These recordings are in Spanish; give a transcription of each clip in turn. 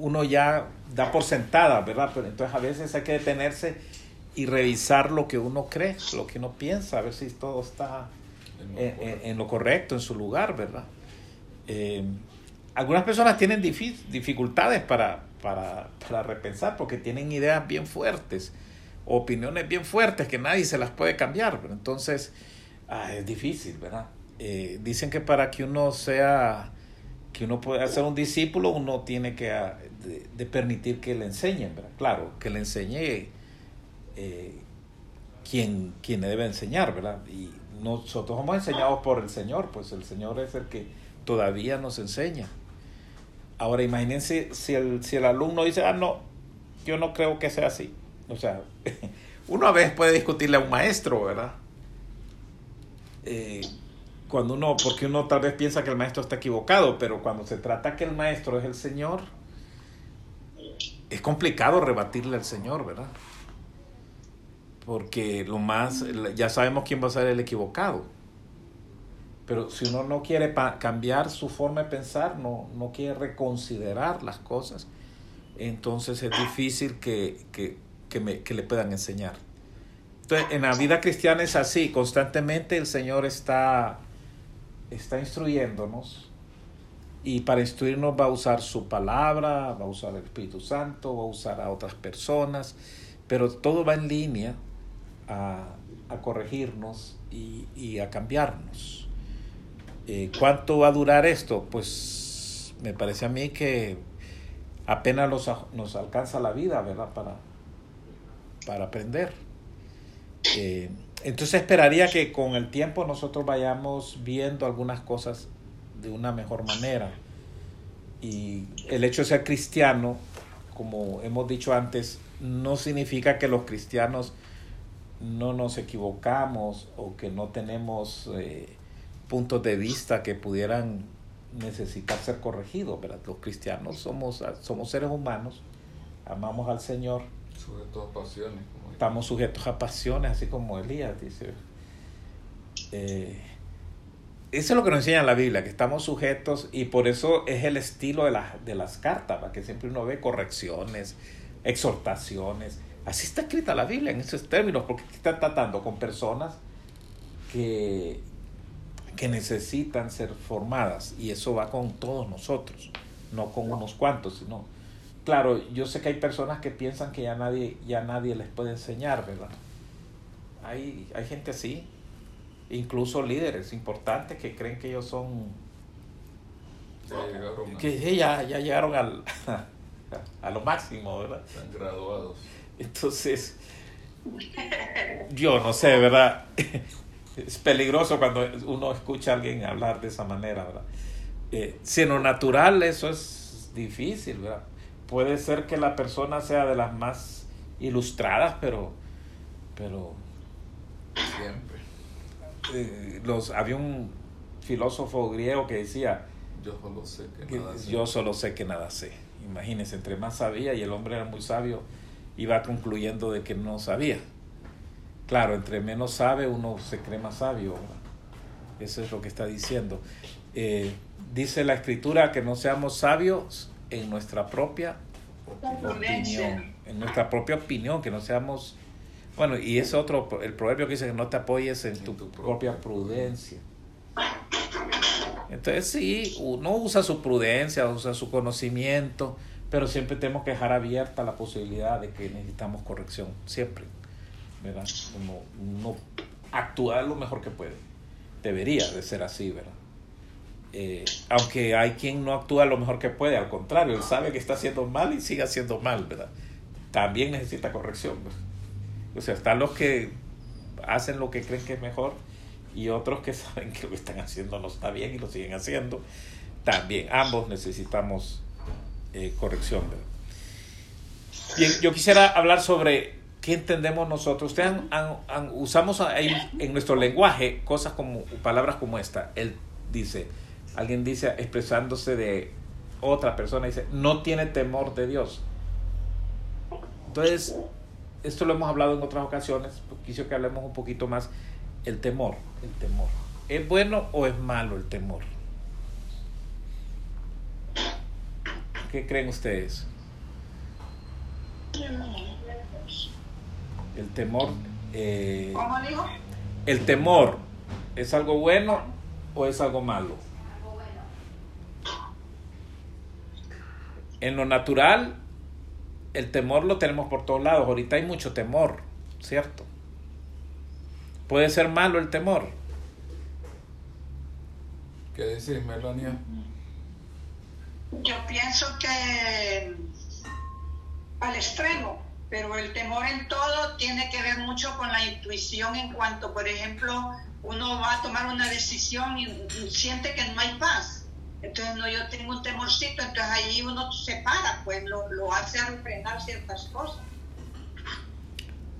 uno ya da por sentada, ¿verdad? Pero entonces a veces hay que detenerse y revisar lo que uno cree, lo que uno piensa, a ver si todo está en, lo correcto, en su lugar, ¿verdad? Eh, algunas personas tienen dificultades para, para, para, repensar porque tienen ideas bien fuertes, opiniones bien fuertes que nadie se las puede cambiar. Pero entonces, ah, es difícil, ¿verdad? Eh, dicen que para que uno sea, que uno pueda ser un discípulo, uno tiene que ah, de, permitir que le enseñen, ¿verdad? Claro, que le enseñe eh, quien, quien debe enseñar, ¿verdad? Y nosotros somos enseñados por el Señor, pues el Señor es el que todavía nos enseña. Ahora imagínense si el, si el alumno dice, ah, no, yo no creo que sea así. O sea, uno a veces puede discutirle a un maestro, ¿verdad? Eh, cuando uno, porque uno tal vez piensa que el maestro está equivocado, pero cuando se trata que el maestro es el Señor, es complicado rebatirle al Señor, ¿verdad? Porque lo más, ya sabemos quién va a ser el equivocado. Pero si uno no quiere cambiar su forma de pensar, no, no quiere reconsiderar las cosas, entonces es difícil que, que, que, me, que le puedan enseñar. Entonces, en la vida cristiana es así, constantemente el Señor está, está instruyéndonos y para instruirnos va a usar su palabra, va a usar el Espíritu Santo, va a usar a otras personas, pero todo va en línea a, a corregirnos y, y a cambiarnos. Eh, ¿Cuánto va a durar esto? Pues me parece a mí que apenas nos alcanza la vida, ¿verdad? Para, para aprender. Eh, entonces esperaría que con el tiempo nosotros vayamos viendo algunas cosas de una mejor manera. Y el hecho de ser cristiano, como hemos dicho antes, no significa que los cristianos no nos equivocamos o que no tenemos eh, puntos de vista que pudieran necesitar ser corregidos. Los cristianos somos, somos seres humanos, amamos al Señor. Sujetos a pasiones. Estamos sujetos a pasiones, así como Elías dice. Eh, eso es lo que nos enseña la Biblia, que estamos sujetos y por eso es el estilo de, de las cartas, para que siempre uno ve correcciones, exhortaciones. Así está escrita la Biblia en esos términos, porque está tratando con personas que que necesitan ser formadas y eso va con todos nosotros, no con unos cuantos, sino claro, yo sé que hay personas que piensan que ya nadie ya nadie les puede enseñar, ¿verdad? Hay hay gente así, incluso líderes importantes que creen que ellos son ya que ya, ya llegaron al, a lo máximo, ¿verdad? Están graduados. Entonces, yo no sé, ¿verdad? es peligroso cuando uno escucha a alguien hablar de esa manera, ¿verdad? Eh, si en lo natural eso es difícil, ¿verdad? Puede ser que la persona sea de las más ilustradas, pero, pero siempre. Eh, los, había un filósofo griego que decía, yo solo sé que, nada sé. Yo solo sé que nada sé. Imagínense, entre más sabía y el hombre era muy sabio, iba concluyendo de que no sabía. Claro, entre menos sabe, uno se cree más sabio. Eso es lo que está diciendo. Eh, dice la escritura que no seamos sabios en nuestra propia opinión. En nuestra propia opinión, que no seamos... Bueno, y es otro, el proverbio que dice que no te apoyes en, tu, propia prudencia. Entonces sí, uno usa su prudencia, usa su conocimiento, pero siempre tenemos que dejar abierta la posibilidad de que necesitamos corrección, siempre. ¿verdad? Uno, uno actúa lo mejor que puede. Debería de ser así, ¿verdad? Eh, aunque hay quien no actúa lo mejor que puede, al contrario, él sabe que está haciendo mal y sigue haciendo mal, ¿verdad? También necesita corrección. O sea, están los que hacen lo que creen que es mejor y otros que saben que lo que están haciendo no está bien y lo siguen haciendo. También, ambos necesitamos eh, corrección. ¿verdad? Bien, yo quisiera hablar sobre ¿Qué entendemos nosotros? Ustedes usamos ahí en nuestro lenguaje cosas como, palabras como esta. Él dice, alguien dice expresándose de otra persona, dice, no tiene temor de Dios. Entonces, esto lo hemos hablado en otras ocasiones, quisiera que hablemos un poquito más. El temor, el temor. ¿Es bueno o es malo el temor? ¿Qué creen ustedes? El temor. Eh, ¿Cómo digo? ¿El temor es algo bueno o es algo malo? En lo natural, el temor lo tenemos por todos lados. Ahorita hay mucho temor, ¿cierto? Puede ser malo el temor. ¿Qué decís, Melania? Yo pienso que al extremo, pero el temor en todo tiene que ver mucho con la intuición en cuanto, por ejemplo, uno va a tomar una decisión y, y siente que no hay paz. Entonces, no, yo tengo un temorcito, entonces ahí uno se para, pues lo, lo hace a refrenar ciertas cosas.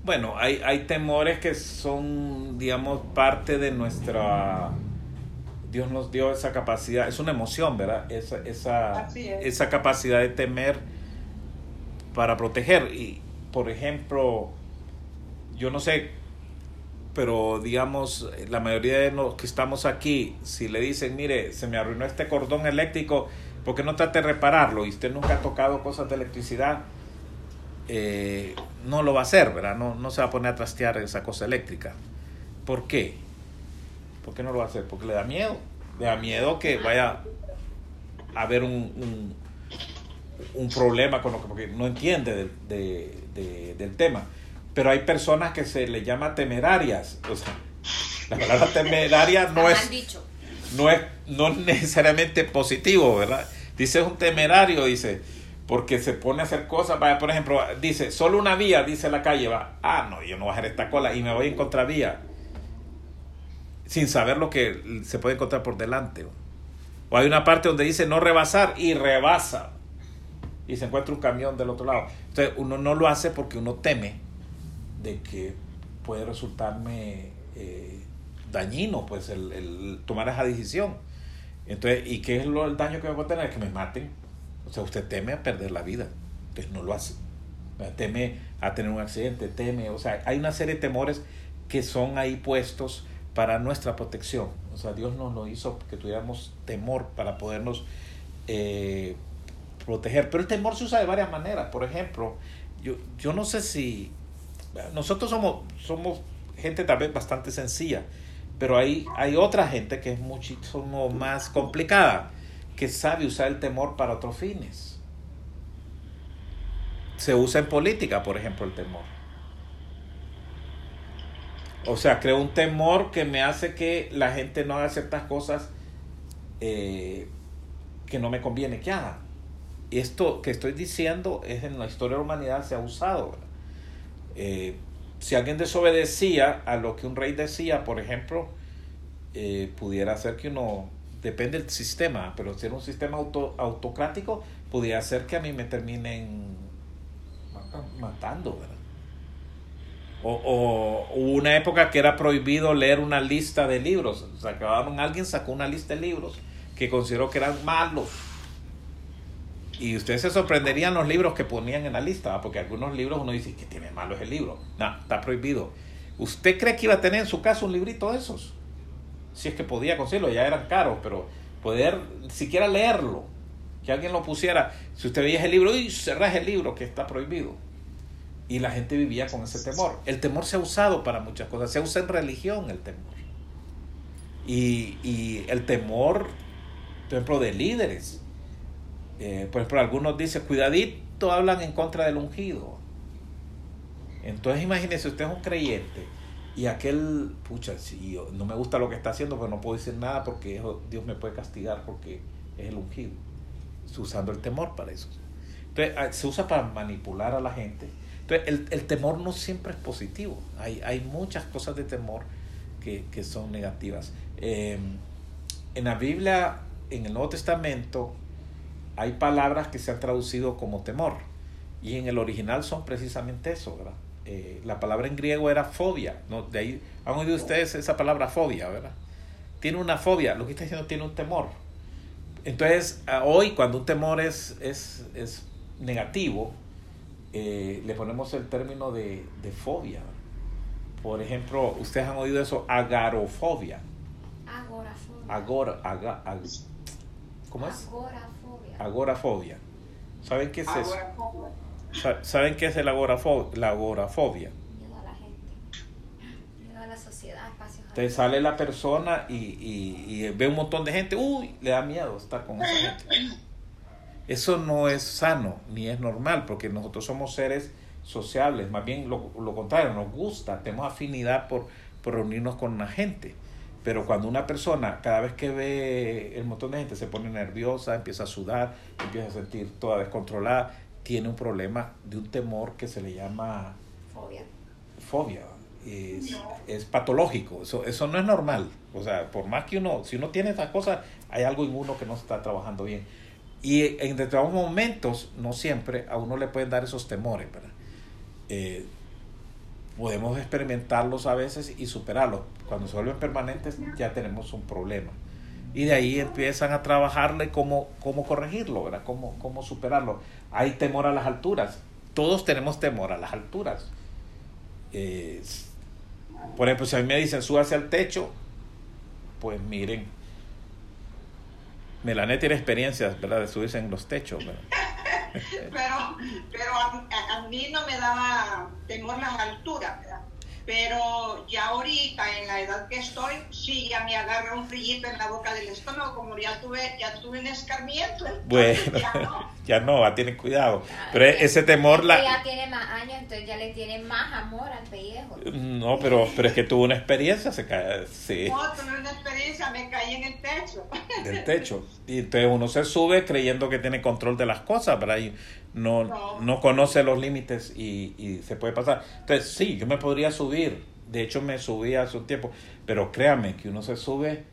Bueno, hay, hay temores que son, digamos, parte de nuestra... Dios nos dio esa capacidad, es una emoción, ¿verdad? Esa, esa, es. esa capacidad de temer para proteger. Y, por ejemplo, yo no sé, pero digamos, la mayoría de los que estamos aquí, si le dicen, mire, se me arruinó este cordón eléctrico, ¿por qué no trate de repararlo? Y usted nunca ha tocado cosas de electricidad, eh, no lo va a hacer, ¿verdad? No, no se va a poner a trastear esa cosa eléctrica. ¿Por qué? ¿Por qué no lo va a hacer? Porque le da miedo. Le da miedo que vaya a haber un, un, un problema con lo que porque no entiende del, de, de, del tema. Pero hay personas que se le llama temerarias. O sea, la palabra temeraria no es, dicho. no es no necesariamente positivo, ¿verdad? Dice es un temerario, dice, porque se pone a hacer cosas, vaya, por ejemplo, dice, solo una vía, dice la calle, va, ah, no, yo no voy a hacer esta cola y me voy en contravía, sin saber lo que se puede encontrar por delante. O hay una parte donde dice no rebasar y rebasa y se encuentra un camión del otro lado. Entonces uno no lo hace porque uno teme de que puede resultarme eh, dañino pues el, el tomar esa decisión. Entonces, ¿y qué es lo, el daño que me puede tener? Que me maten. O sea, usted teme a perder la vida. Entonces no lo hace. Teme a tener un accidente, teme. O sea, hay una serie de temores que son ahí puestos para nuestra protección. O sea, Dios nos lo hizo que tuviéramos temor para podernos eh, proteger. Pero el temor se usa de varias maneras. Por ejemplo, yo, yo no sé si nosotros somos, somos gente tal vez bastante sencilla, pero hay, hay otra gente que es muchísimo más complicada, que sabe usar el temor para otros fines. Se usa en política, por ejemplo, el temor. O sea, creo un temor que me hace que la gente no haga ciertas cosas eh, que no me conviene que haga. Esto que estoy diciendo es en la historia de la humanidad se ha usado. Eh, si alguien desobedecía a lo que un rey decía, por ejemplo, eh, pudiera ser que uno, depende del sistema, pero si era un sistema auto, autocrático, pudiera ser que a mí me terminen matando. O, o, una época que era prohibido leer una lista de libros. Sacaban, alguien sacó una lista de libros que consideró que eran malos. Y ustedes se sorprenderían los libros que ponían en la lista, porque algunos libros uno dice que tiene malo es el libro. No, está prohibido. ¿Usted cree que iba a tener en su casa un librito de esos? Si es que podía conseguirlo, ya eran caros, pero poder siquiera leerlo, que alguien lo pusiera. Si usted veía el libro, y cerrás el libro que está prohibido. Y la gente vivía con ese temor. El temor se ha usado para muchas cosas. Se usa en religión el temor. Y, y el temor, por ejemplo, de líderes. Eh, por ejemplo, algunos dicen, cuidadito, hablan en contra del ungido. Entonces imagínese, usted es un creyente y aquel, pucha, si no me gusta lo que está haciendo, pues no puedo decir nada porque Dios me puede castigar porque es el ungido. Usando el temor para eso. Entonces se usa para manipular a la gente. Entonces el, el temor no siempre es positivo. Hay, hay muchas cosas de temor que, que son negativas. Eh, en la Biblia, en el Nuevo Testamento, hay palabras que se han traducido como temor. Y en el original son precisamente eso, ¿verdad? Eh, la palabra en griego era fobia. ¿no? De ahí, ¿Han oído ustedes esa palabra fobia, verdad? Tiene una fobia, lo que está diciendo tiene un temor. Entonces, hoy cuando un temor es, es, es negativo, eh, le ponemos el término de, de fobia. Por ejemplo, ustedes han oído eso, agarofobia. Agorafobia. Agora, aga, ag, ¿Cómo es? Agorafobia. Agorafobia. ¿Saben qué es eso? Agorafobia. Sa- ¿Saben qué es el agorafo- la agorafobia? Miedo a la gente. Miedo a la sociedad, espacios Te sale la persona y, y- y ve un montón de gente, uy, le da miedo estar con esa gente. Eso no es sano ni es normal porque nosotros somos seres sociables, más bien lo, lo contrario, nos gusta, tenemos afinidad por, por reunirnos con la gente. Pero cuando una persona, cada vez que ve el montón de gente, se pone nerviosa, empieza a sudar, empieza a sentir toda descontrolada, tiene un problema de un temor que se le llama Fobia. fobia. Es, es patológico, eso, eso no es normal. O sea, por más que uno, si uno tiene esas cosas, hay algo en uno que no está trabajando bien. Y en determinados momentos, no siempre, a uno le pueden dar esos temores, ¿verdad? Eh, podemos experimentarlos a veces y superarlos. Cuando se vuelven permanentes, ya tenemos un problema. Y de ahí empiezan a trabajarle cómo, cómo corregirlo, ¿verdad? Cómo, cómo superarlo. Hay temor a las alturas. Todos tenemos temor a las alturas. Eh, por ejemplo, si a mí me dicen súbase al techo, pues miren, Melané tiene experiencias, ¿verdad? De subirse en los techos. Pero, pero a, mí no me daba temor las alturas. Pero ya ahorita, en la edad que estoy, sí, ya me agarra un frillito en la boca del estómago, como ya tuve, ya tuve un escarmiento. Bueno, ya no. ya no, tienen cuidado. Pero ese temor es que la... Ya tiene más años, entonces ya le tiene más amor al pellejo. No, pero, pero es que tuvo una experiencia, se cae, sí, No, tuve una experiencia, me caí en el techo. del techo. Y entonces uno se sube creyendo que tiene control de las cosas, ¿verdad? Y no, No. no conoce los límites y, y se puede pasar. Entonces, sí, yo me podría subir. De hecho, me subí hace un tiempo. Pero créame que uno se sube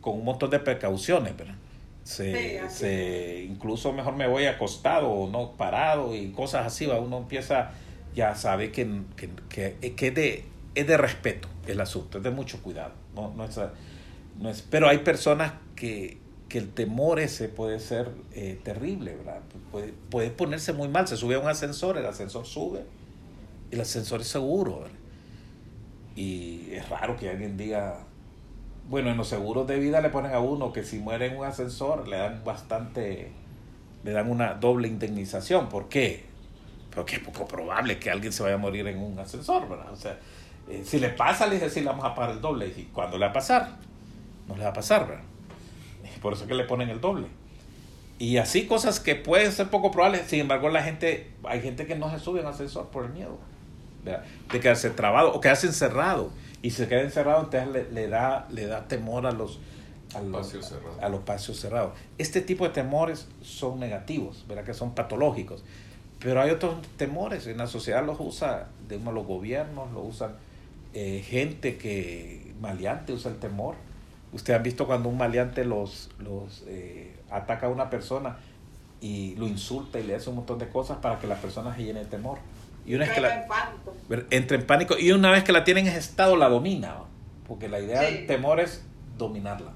con un montón de precauciones, ¿verdad? Se, Sí, se, incluso mejor me voy acostado o no parado y cosas así. ¿va? Uno empieza, ya sabe que, que, que, que es, de, es de respeto el asunto, es de mucho cuidado. No, no es, no es, pero hay personas que, que el temor ese puede ser eh, terrible, ¿verdad? Puede, puede ponerse muy mal. Se sube a un ascensor, el ascensor sube, el ascensor es seguro, ¿verdad? Y es raro que alguien diga, bueno, en los seguros de vida le ponen a uno que si muere en un ascensor le dan bastante, le dan una doble indemnización. ¿Por qué? Porque es poco probable que alguien se vaya a morir en un ascensor, ¿verdad? O sea, eh, si le pasa, le dice, sí, le vamos a pagar el doble. ¿Y cuándo le va a pasar? No le va a pasar, ¿verdad? Por eso es que le ponen el doble. Y así cosas que pueden ser poco probables, sin embargo la gente, hay gente que no se sube en ascensor por el miedo ¿verdad? de quedarse trabado o quedarse encerrado. Y si se queda encerrado, entonces le, le da, le da temor a los, a los, a los espacios cerrados. Este tipo de temores son negativos, ¿verdad? que son patológicos. Pero hay otros temores, en la sociedad los usa, digamos, los gobiernos, lo usan eh, gente que maleante usa el temor. Ustedes han visto cuando un maleante los, los eh, ataca a una persona y lo insulta y le hace un montón de cosas para que la persona se llene de temor. Y una vez que Entra la, en pánico. entra en pánico y una vez que la tienen en ese estado la domina, porque la idea Sí. del temor es dominarla.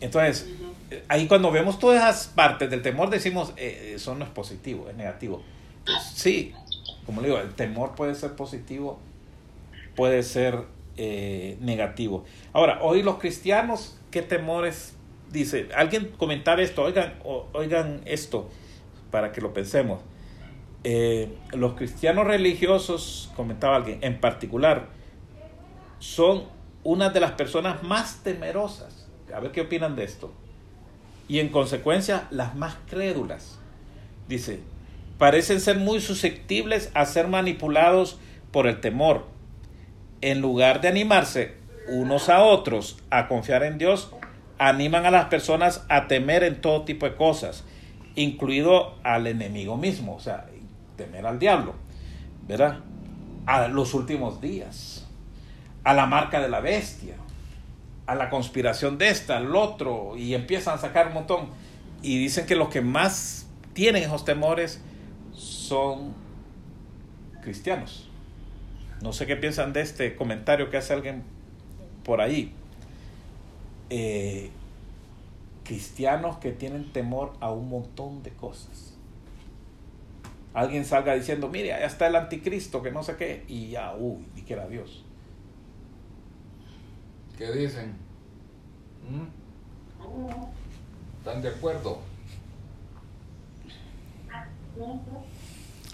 Entonces, eh, ahí cuando vemos todas esas partes del temor decimos, eh, eso no es positivo, es negativo. Sí, como le digo, el temor puede ser positivo, puede ser eh, negativo. Ahora, hoy los cristianos, ¿qué temores? Dice, alguien comentar esto, oigan, oigan esto, para que lo pensemos. Eh, los cristianos religiosos, comentaba alguien, en particular, son una de las personas más temerosas. A ver qué opinan de esto. Y en consecuencia, las más crédulas. Dice, parecen ser muy susceptibles a ser manipulados por el temor. En lugar de animarse unos a otros a confiar en Dios, animan a las personas a temer en todo tipo de cosas, incluido al enemigo mismo, o sea, temer al diablo, ¿verdad? A los últimos días, a la marca de la bestia, a la conspiración de esta, al otro, y empiezan a sacar un montón. Y dicen que los que más tienen esos temores son cristianos. No sé qué piensan de este comentario que hace alguien por ahí. Eh, cristianos que tienen temor a un montón de cosas. Alguien salga diciendo, mire, allá está el anticristo, que no sé qué, y ya, uy, ni que era Dios. ¿Qué dicen? ¿Mm? ¿Están de acuerdo?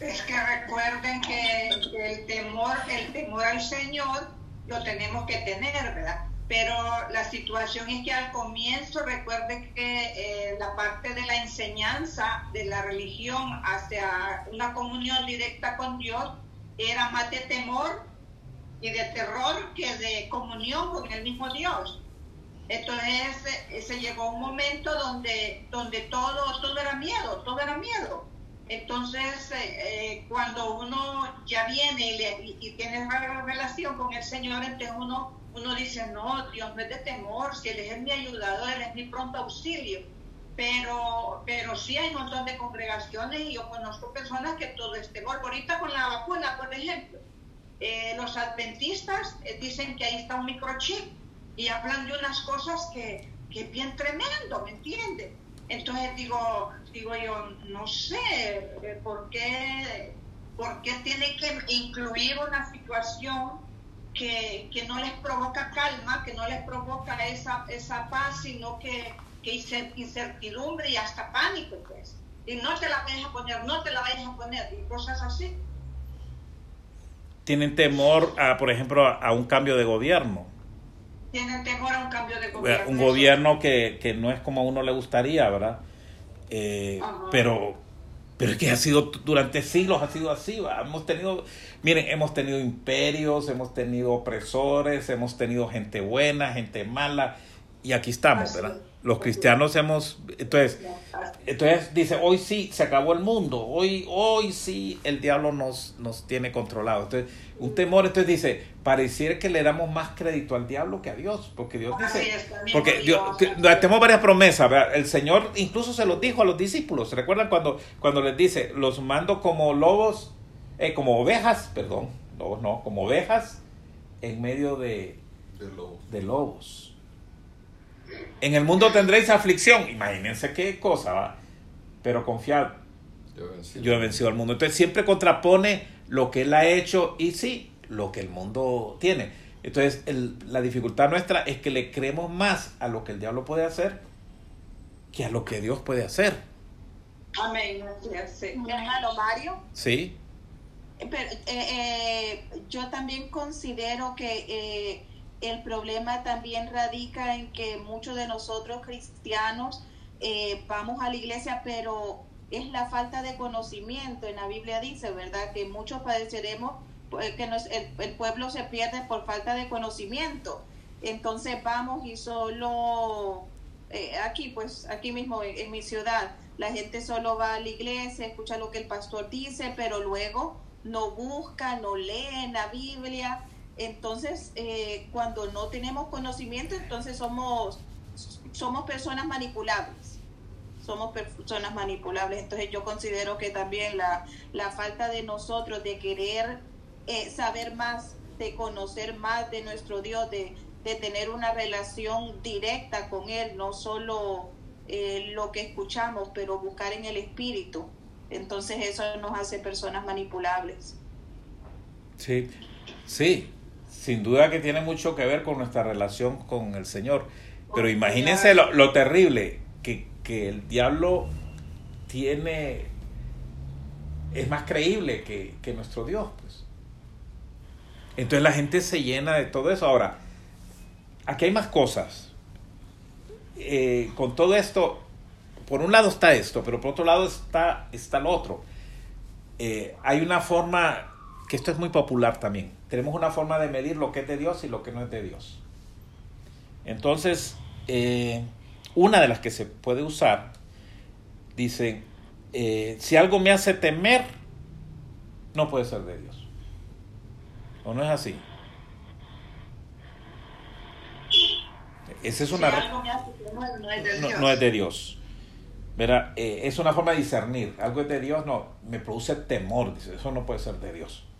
Es que recuerden que el temor, el temor al Señor lo tenemos que tener, ¿verdad? Pero la situación es que al comienzo recuerden que eh, la parte de la enseñanza de la religión hacia una comunión directa con Dios era más de temor y de terror que de comunión con el mismo Dios. Entonces eh, se llegó un momento donde, donde todo, todo era miedo, todo era miedo. Entonces, eh, eh, cuando uno ya viene y, y, tiene una relación con el Señor, entonces uno, uno dice, no, Dios no es de temor, si Él es mi ayudador, Él es mi pronto auxilio. Pero, pero sí hay un montón de congregaciones y yo conozco personas que todo es temor. Ahorita con la vacuna, por ejemplo, los adventistas dicen que ahí está un microchip y hablan de unas cosas que, que es bien tremendo, ¿me entiendes? Entonces digo, digo yo, no sé eh, por qué, por qué tiene que incluir una situación que, que, no les provoca calma, que no les provoca esa, esa paz, sino que, que incertidumbre y hasta pánico, pues. Y no te la vayas a poner, no te la vayas a poner, y cosas así. Tienen temor, a, por ejemplo, a un cambio de gobierno tienen temor a un cambio de gobierno. Un gobierno que, que no es como a uno le gustaría, ¿verdad? Eh, pero, pero es que ha sido durante siglos, ha sido así. Hemos tenido, miren, hemos tenido imperios, hemos tenido opresores, hemos tenido gente buena, gente mala, y aquí estamos, ¿verdad? Los cristianos hemos, entonces, entonces dice, hoy sí se acabó el mundo, hoy, hoy sí el diablo nos, nos tiene controlado. Entonces, un temor, entonces dice, pareciera que le damos más crédito al diablo que a Dios, porque Dios dice, porque Dios, tenemos varias promesas, el Señor incluso se lo dijo a los discípulos, ¿recuerdan cuando, cuando les dice, los mando como lobos, eh, como ovejas, perdón, lobos no, como ovejas en medio de, de lobos. En el mundo tendréis aflicción. Imagínense qué cosa, ¿va? Pero confiar. Yo he, vencido. al mundo. Entonces siempre contrapone lo que él ha hecho y sí, lo que el mundo tiene. Entonces la dificultad nuestra es que le creemos más a lo que el diablo puede hacer que a lo que Dios puede hacer. Amén. hermano Mario. Sí. Pero, eh, eh, yo también considero que eh, el problema también radica en que muchos de nosotros cristianos eh, vamos a la iglesia, pero es la falta de conocimiento. En la Biblia dice, ¿verdad? Que muchos padeceremos, pues, que el, pueblo se pierde por falta de conocimiento. Entonces vamos y solo, eh, aquí pues, aquí mismo en, en mi ciudad, la gente solo va a la iglesia, escucha lo que el pastor dice, pero luego no busca, no lee la Biblia entonces, eh, cuando no tenemos conocimiento, entonces somos, somos personas manipulables. Somos personas manipulables. Entonces yo considero que también la, la falta de nosotros de querer eh, saber más, de conocer más de nuestro Dios, de, de tener una relación directa con Él, no solo eh, lo que escuchamos, pero buscar en el Espíritu. Entonces eso nos hace personas manipulables. Sí, sí, sin duda que tiene mucho que ver con nuestra relación con el Señor. Pero imagínense lo, terrible, que, el diablo tiene, es más creíble que, nuestro Dios. Pues. Entonces la gente se llena de todo eso. Ahora, aquí hay más cosas. Eh, con todo esto, por un lado está esto, pero por otro lado está, está lo otro. Eh, hay una forma, que esto es muy popular también, tenemos una forma de medir lo que es de Dios y lo que no es de Dios. Entonces, eh, una de las que se puede usar, dice, eh, si algo me hace temer, no puede ser de Dios. ¿O no es así? Esa es una... no, es de Dios. No, es de Dios. Eh, es una forma de discernir. Algo es de Dios, no, me produce temor. Dice, eso no puede ser de Dios.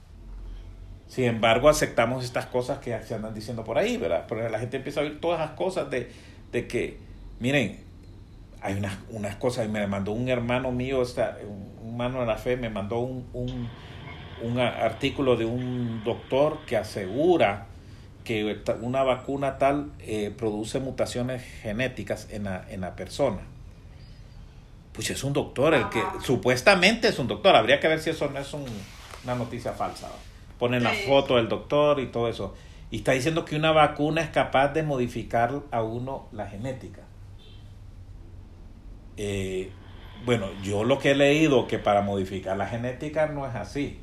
Sin embargo, aceptamos estas cosas que se andan diciendo por ahí, ¿verdad? Porque la gente empieza a oír todas esas cosas de, de que, miren, hay unas, unas cosas, me mandó un hermano mío, esta, un, hermano de la fe, me mandó un, un, un artículo de un doctor que asegura que una vacuna tal eh, produce mutaciones genéticas en la, en la persona. Pues es un doctor, el que supuestamente es un doctor. Habría que ver si eso no es un- una noticia falsa. ¿va? Ponen la foto del doctor y todo eso. Y está diciendo que una vacuna es capaz de modificar a uno la genética. Eh, bueno, yo lo que he leído que para modificar la genética no es así.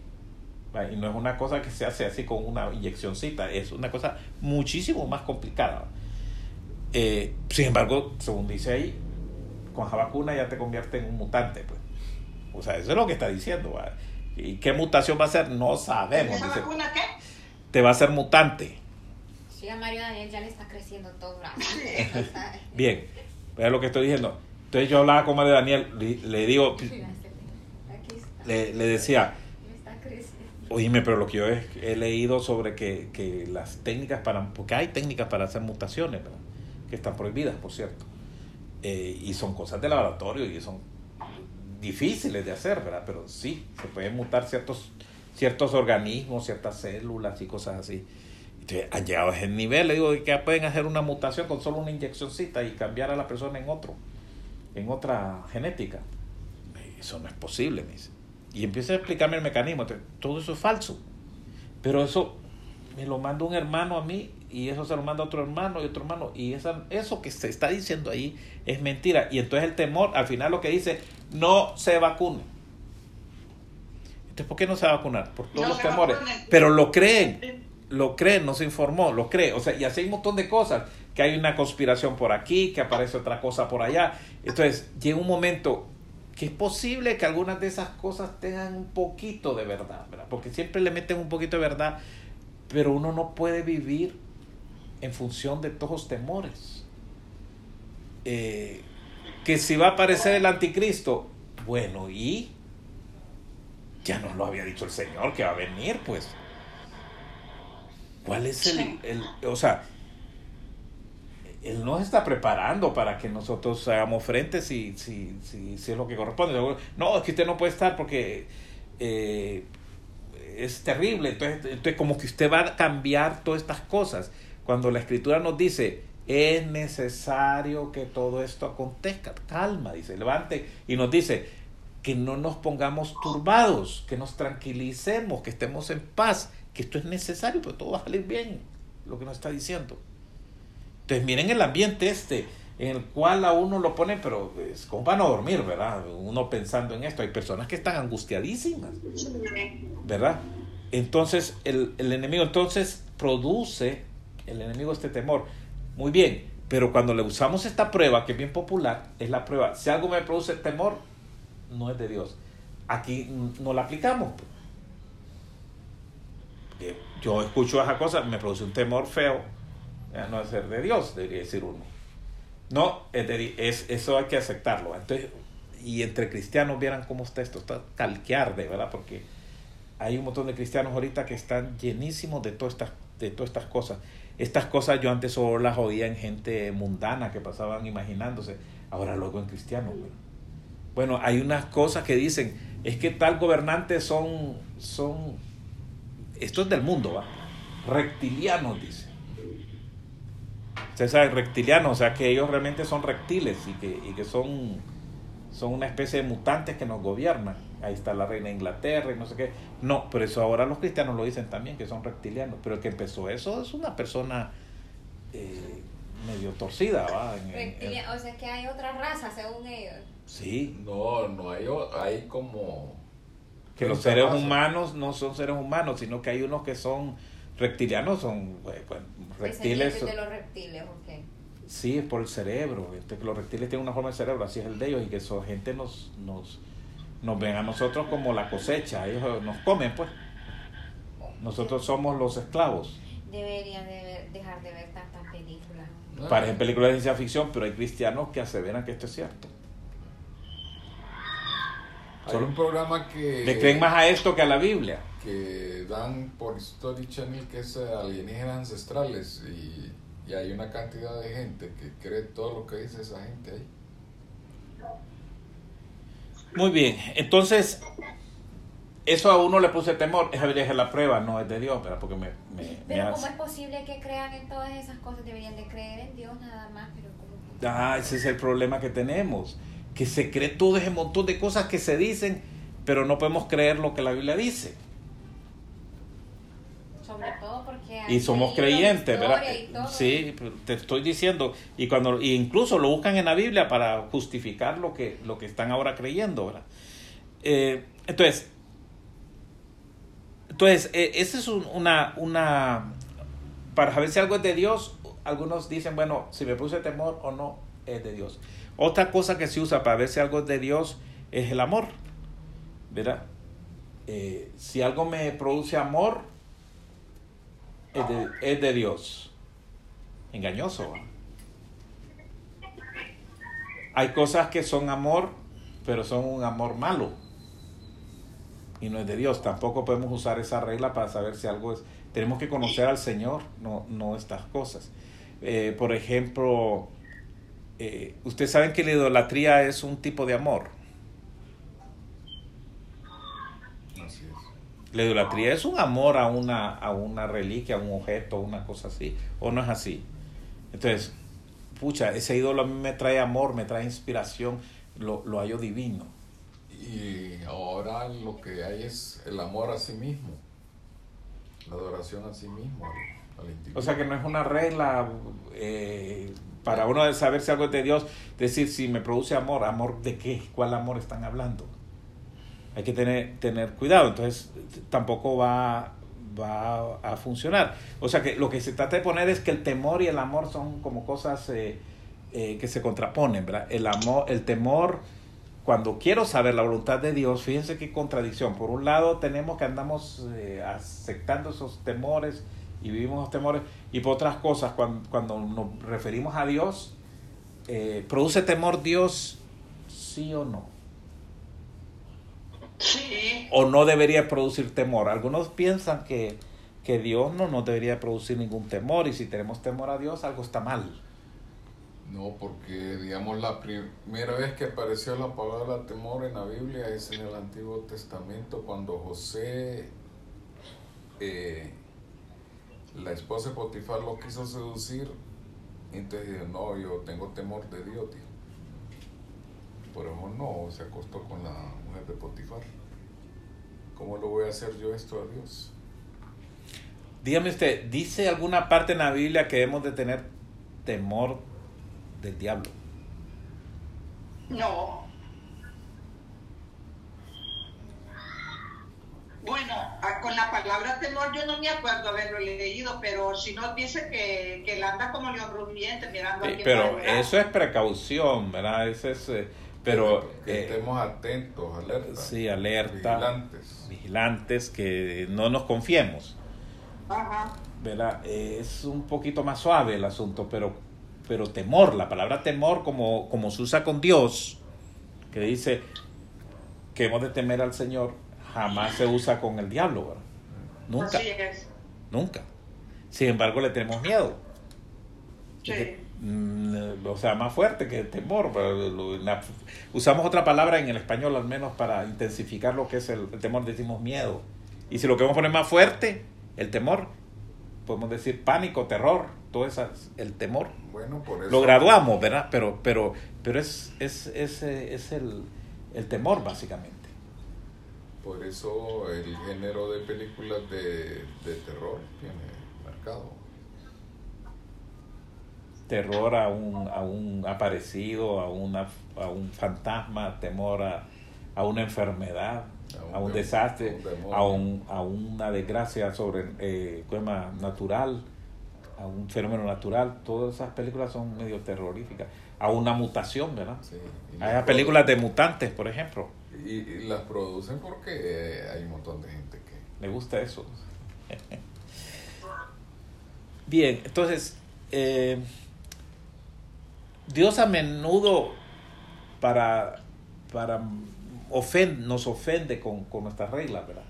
Y no es una cosa que se hace así con una inyeccióncita. Es una cosa muchísimo más complicada. Eh, sin embargo, según dice ahí, con esa vacuna ya te convierte en un mutante. Pues. O sea, eso es lo que está diciendo. ¿Y qué mutación va a ser? No sabemos. ¿Esa Dice, vacuna qué? te va a ser mutante. Sí, a Mario Daniel ya le está creciendo todo brazo. Bien, es lo que estoy diciendo. Entonces yo hablaba con Mario Daniel, le, le digo, Aquí está. le, le decía, Me está creciendo. oíme, pero lo que yo he, he leído sobre que, que las técnicas para, porque hay técnicas para hacer mutaciones, ¿verdad? que están prohibidas, por cierto, Eh, y son cosas de laboratorio y son difíciles de hacer, ¿verdad? Pero sí, se pueden mutar ciertos, ciertos organismos, ciertas células y cosas así. Entonces, han llegado a ese nivel, le digo, que pueden hacer una mutación con solo una inyeccióncita y cambiar a la persona en otro, en otra genética. Eso no es posible, me dice. Y empieza a explicarme el mecanismo. Todo eso es falso. Pero eso me lo manda un hermano a mí y eso se lo manda a otro hermano y otro hermano. Y esa, eso que se está diciendo ahí es mentira. Y entonces el temor, al final lo que dice, no se vacune. Entonces, ¿por qué no se va a vacunar? Por todos No los temores. vacunen. Pero lo creen, lo creen, no se informó, lo cree. O sea, y así hay un montón de cosas. Que hay una conspiración por aquí, que aparece otra cosa por allá. Entonces, llega un momento que es posible que algunas de esas cosas tengan un poquito de verdad, ¿verdad? Porque siempre le meten un poquito de verdad, pero uno no puede vivir en función de todos los temores. Eh, que si va a aparecer el anticristo, bueno, y ya nos lo había dicho el Señor que va a venir, pues. ¿Cuál es el, el o sea, él nos está preparando para que nosotros hagamos frente si, si, si, si es lo que corresponde. No, es que usted no puede estar porque eh, es terrible. Entonces, entonces, como que usted va a cambiar todas estas cosas. Cuando la escritura nos dice, es necesario que todo esto acontezca. Calma, dice, levante. Y nos dice, que no nos pongamos turbados, que nos tranquilicemos, que estemos en paz, que esto es necesario, pero todo va a salir bien, lo que nos está diciendo. Entonces miren el ambiente este, en el cual a uno lo pone, pero es como para no dormir, ¿verdad? Uno pensando en esto, hay personas que están angustiadísimas, ¿verdad? Entonces el, el enemigo entonces produce, el enemigo este temor. Muy bien, pero cuando le usamos esta prueba, que es bien popular, es la prueba, si algo me produce temor, no es de Dios. Aquí mm, no la aplicamos. Yo escucho esa cosa, me produce un temor feo, eh, no es ser de Dios, debería decir uno. No, es de- es, eso hay que aceptarlo. Entonces, y entre cristianos vieran cómo está esto, está calquear de verdad, porque hay un montón de cristianos ahorita que están llenísimos de todas estas, de todas estas cosas. Estas cosas yo antes solo las oía en gente mundana que pasaban imaginándose, ahora luego en cristianos. Bueno, hay unas cosas que dicen, es que tal gobernante son, son, esto es del mundo, ¿va? Reptilianos, dice. Usted sabe, reptilianos, o sea que ellos realmente son reptiles y que, y que son, son una especie de mutantes que nos gobiernan. Ahí está la reina de Inglaterra y no sé qué. No, pero eso ahora los cristianos lo dicen también, que son reptilianos. Pero el que empezó eso es una persona eh, medio torcida, ¿va? En- en- en- Reptilia- o sea que hay otra raza según ellos. sí, No, no hay, hay como... que los seres raza. humanos no son seres humanos, sino que hay unos que son reptilianos, son eh, bueno, reptiles. Descendientes de los reptiles, ok. Sí, es por el cerebro. Este, que los reptiles tienen una forma de cerebro, así es el de ellos, y que esa gente nos, nos, nos ven a nosotros como la cosecha, ellos nos comen, pues. Nosotros somos los esclavos. Deberían de ver- dejar de ver tantas películas. Ah, Parecen películas de ciencia ficción, pero hay cristianos que aseveran que esto es cierto. Hay un programa que... Le creen más a esto que a la Biblia. que dan por History Channel que es eh, alienígenas ancestrales y, y hay una cantidad de gente que cree todo lo que dice esa gente ahí. Muy bien, entonces, eso a uno le puse temor, esa debería ser la prueba, no es de Dios, ¿verdad? Porque me, me, me Pero hace- ¿cómo es posible que crean en todas esas cosas? Deberían de creer en Dios nada más, pero que... Ah, ese es el problema que tenemos. que se cree todo ese montón de cosas que se dicen, pero no podemos creer lo que la Biblia dice. Sobre todo porque y somos creyentes, ¿verdad? Sí, te estoy diciendo, y cuando y incluso lo buscan en la Biblia para justificar lo que, lo que están ahora creyendo, ¿verdad? Eh, entonces, entonces eh, esa es un- una, una, para saber si algo es de Dios, algunos dicen, bueno, si me produce temor o no, es de Dios. Otra cosa que se usa para ver si algo es de Dios es el amor, ¿verdad? Eh, si algo me produce amor, es de, es de Dios. Engañoso. Hay cosas que son amor, pero son un amor malo. Y no es de Dios. Tampoco podemos usar esa regla para saber si algo es... Tenemos que conocer al Señor, no, no estas cosas. Eh, por ejemplo, eh, ustedes saben que la idolatría es un tipo de amor. Así es. La idolatría es un amor a una, a una reliquia, a un objeto, una cosa así. ¿O no es así? Entonces, pucha, ese ídolo a mí me trae amor, me trae inspiración, lo, lo hallo divino. Y ahora lo que hay es el amor a sí mismo, la adoración a sí mismo, al, al individuo. O sea que no es una regla eh, para uno saber si algo es de Dios, decir si me produce amor, amor de qué, cuál amor están hablando. Hay que tener, tener cuidado, entonces tampoco va, va a funcionar. O sea que lo que se trata de poner es que el temor y el amor son como cosas eh, eh, que se contraponen, ¿verdad? El amor, el temor, cuando quiero saber la voluntad de Dios, fíjense qué contradicción. Por un lado tenemos que andamos eh, aceptando esos temores y vivimos los temores, y por otras cosas, cuando, cuando nos referimos a Dios, ¿produce temor Dios sí o no? Sí, o no debería producir temor. Algunos piensan que, que Dios no nos debería producir ningún temor y si tenemos temor a Dios algo está mal. No, porque digamos la primera vez que apareció la palabra temor en la Biblia es en el Antiguo Testamento cuando José, eh, la esposa de Potifar lo quiso seducir, entonces dijo, no, yo tengo temor de Dios, dijo. Por eso no se acostó con la mujer de Potifar. ¿Cómo lo voy a hacer yo esto a Dios? Dígame usted, ¿dice alguna parte en la Biblia que debemos de tener temor del diablo? no. Bueno, con la palabra temor yo no me acuerdo haberlo leído, pero si no dice que, que él anda como león rugiente mirando a Sí, pero a llegar. eso es precaución, ¿verdad? Eso es, eh, pero que eh, estemos atentos, alerta. sí, alerta, Vigilantes. vigilantes, que no nos confiemos. Ajá. ¿verdad? Eh, es un poquito más suave el asunto, pero, pero temor, la palabra temor como, como se usa con Dios, que dice que hemos de temer al Señor, jamás se usa con el diablo, ¿verdad? Nunca, Así es. nunca. Sin embargo, le tenemos miedo. Sí. Mm, O sea, más fuerte que el temor. usamos otra palabra en el español al menos para intensificar lo que es el, el temor, decimos miedo. Y si lo queremos poner más fuerte, el temor, podemos decir pánico, terror, todo eso, el temor. Bueno, por eso. Lo graduamos, ¿verdad? Pero, pero, pero es, es, es, es el, el temor, básicamente. Por eso el género de películas de, de terror tiene marcado. Terror a un, a un aparecido, a, una, a un fantasma, temor a, a una enfermedad, A un a un dem- desastre, un a, un, a una desgracia sobre eh, natural, a un fenómeno natural. Todas esas películas son medio terroríficas. A una mutación, ¿verdad? Sí, Hay las películas de mutantes, por ejemplo. Y, y las producen porque eh, hay un montón de gente que. Me gusta eso. Bien, entonces, eh, Dios a menudo para, para ofen- nos ofende con, con nuestras reglas, ¿verdad?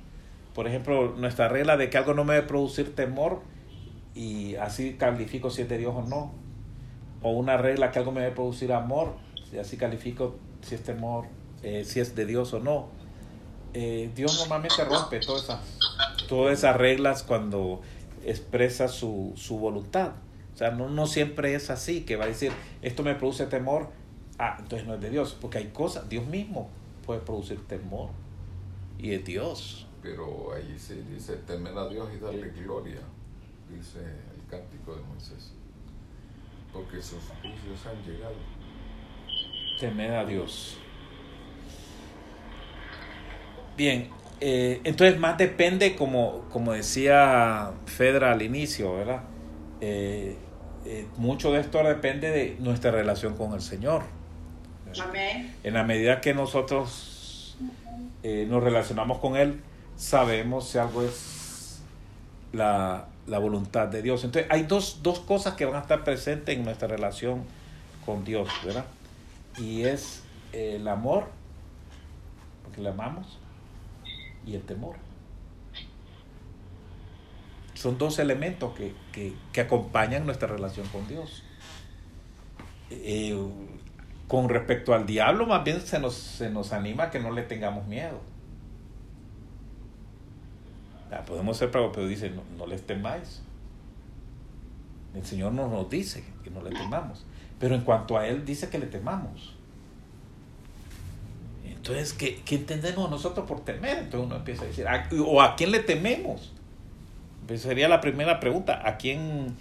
Por ejemplo, nuestra regla de que algo no me debe producir temor y así califico si es de Dios o no. O una regla que algo me debe producir amor y así califico si es temor, eh, si es de Dios o no. Eh, Dios normalmente rompe todas esas, todas esas reglas cuando expresa su, su voluntad. O sea, no, no siempre es así, que va a decir, esto me produce temor ah, entonces no es de Dios, porque hay cosas, Dios mismo puede producir temor y es Dios. Pero ahí sí dice temer a Dios y darle gloria, dice el cántico de Moisés, porque sus juicios han llegado. Temer a Dios. Bien, eh, entonces más depende, como, como decía Fedra al inicio, ¿verdad? Eh, eh, mucho de esto depende de nuestra relación con el Señor. Amén. En la medida que nosotros eh, nos relacionamos con Él, sabemos si algo es la, la voluntad de Dios. Entonces hay dos, dos cosas que van a estar presentes en nuestra relación con Dios, ¿verdad? Y es el amor, porque le amamos, y el temor. Son dos elementos que, que, que acompañan nuestra relación con Dios. Eh, con respecto al diablo, más bien se nos, se nos anima a que no le tengamos miedo. Podemos ser bravos, pero dice, no, no les temáis. El Señor no nos dice que no le temamos. Pero en cuanto a Él, dice que le temamos. Entonces, ¿qué, qué entendemos nosotros por temer? Entonces uno empieza a decir, ¿a- ¿o a quién le tememos? Pues sería la primera pregunta. ¿A quién?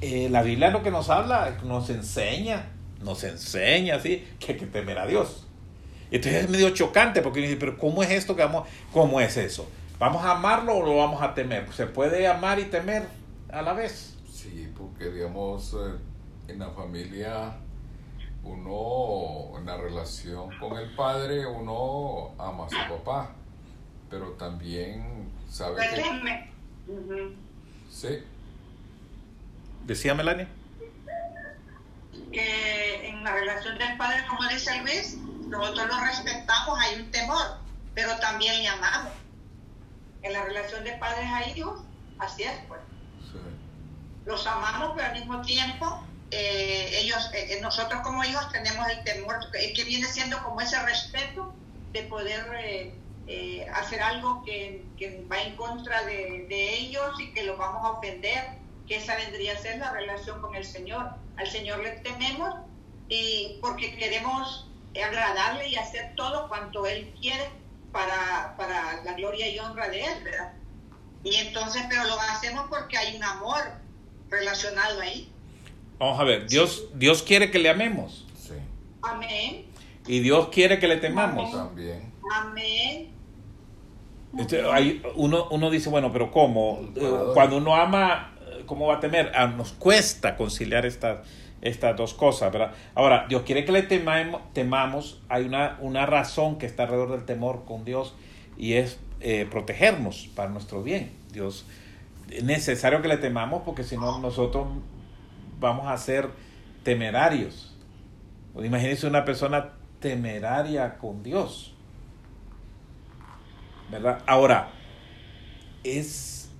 Eh, la Biblia lo que nos habla, nos enseña, nos enseña, así, que hay que temer a Dios. Entonces es medio chocante porque dice, pero ¿cómo es esto que vamos, cómo es eso? ¿Vamos a amarlo o lo vamos a temer? ¿Se puede amar y temer a la vez? Sí, porque digamos, eh, en la familia, uno, en la relación con el padre, uno ama a su papá, pero también sabe que... Sí, Decía Melania. que en la relación del padre, como dice Luis, nosotros lo respetamos, hay un temor, pero también le amamos. En la relación de padres a hijos, así es, pues. sí. Los amamos, pero al mismo tiempo, eh, ellos, eh, eh, nosotros como hijos tenemos el temor, que, que viene siendo como ese respeto de poder eh, eh, hacer algo que, que va en contra de, de ellos y que los vamos a ofender, que esa vendría a ser la relación con el Señor. Al Señor le tememos y porque queremos agradarle y hacer todo cuanto Él quiere para, para la gloria y honra de Él, ¿verdad? Y entonces, pero lo hacemos porque hay un amor relacionado ahí. Vamos a ver, Dios, Dios quiere que le amemos Sí, Amén, y Dios quiere que le temamos. también. amén. Este, hay- uno, uno dice, bueno, pero ¿cómo? Eh, Cuando uno ama, eh, ¿cómo va a temer? Ah, nos cuesta conciliar estas, estas dos cosas, ¿verdad? Ahora, Dios quiere que le temamo- temamos, hay una, una razón que está alrededor del temor con Dios y es eh, protegernos para nuestro bien. Dios, es necesario que le temamos porque si no nosotros vamos a ser temerarios. Imagínense una persona temeraria con Dios. ¿Verdad? Ahora, es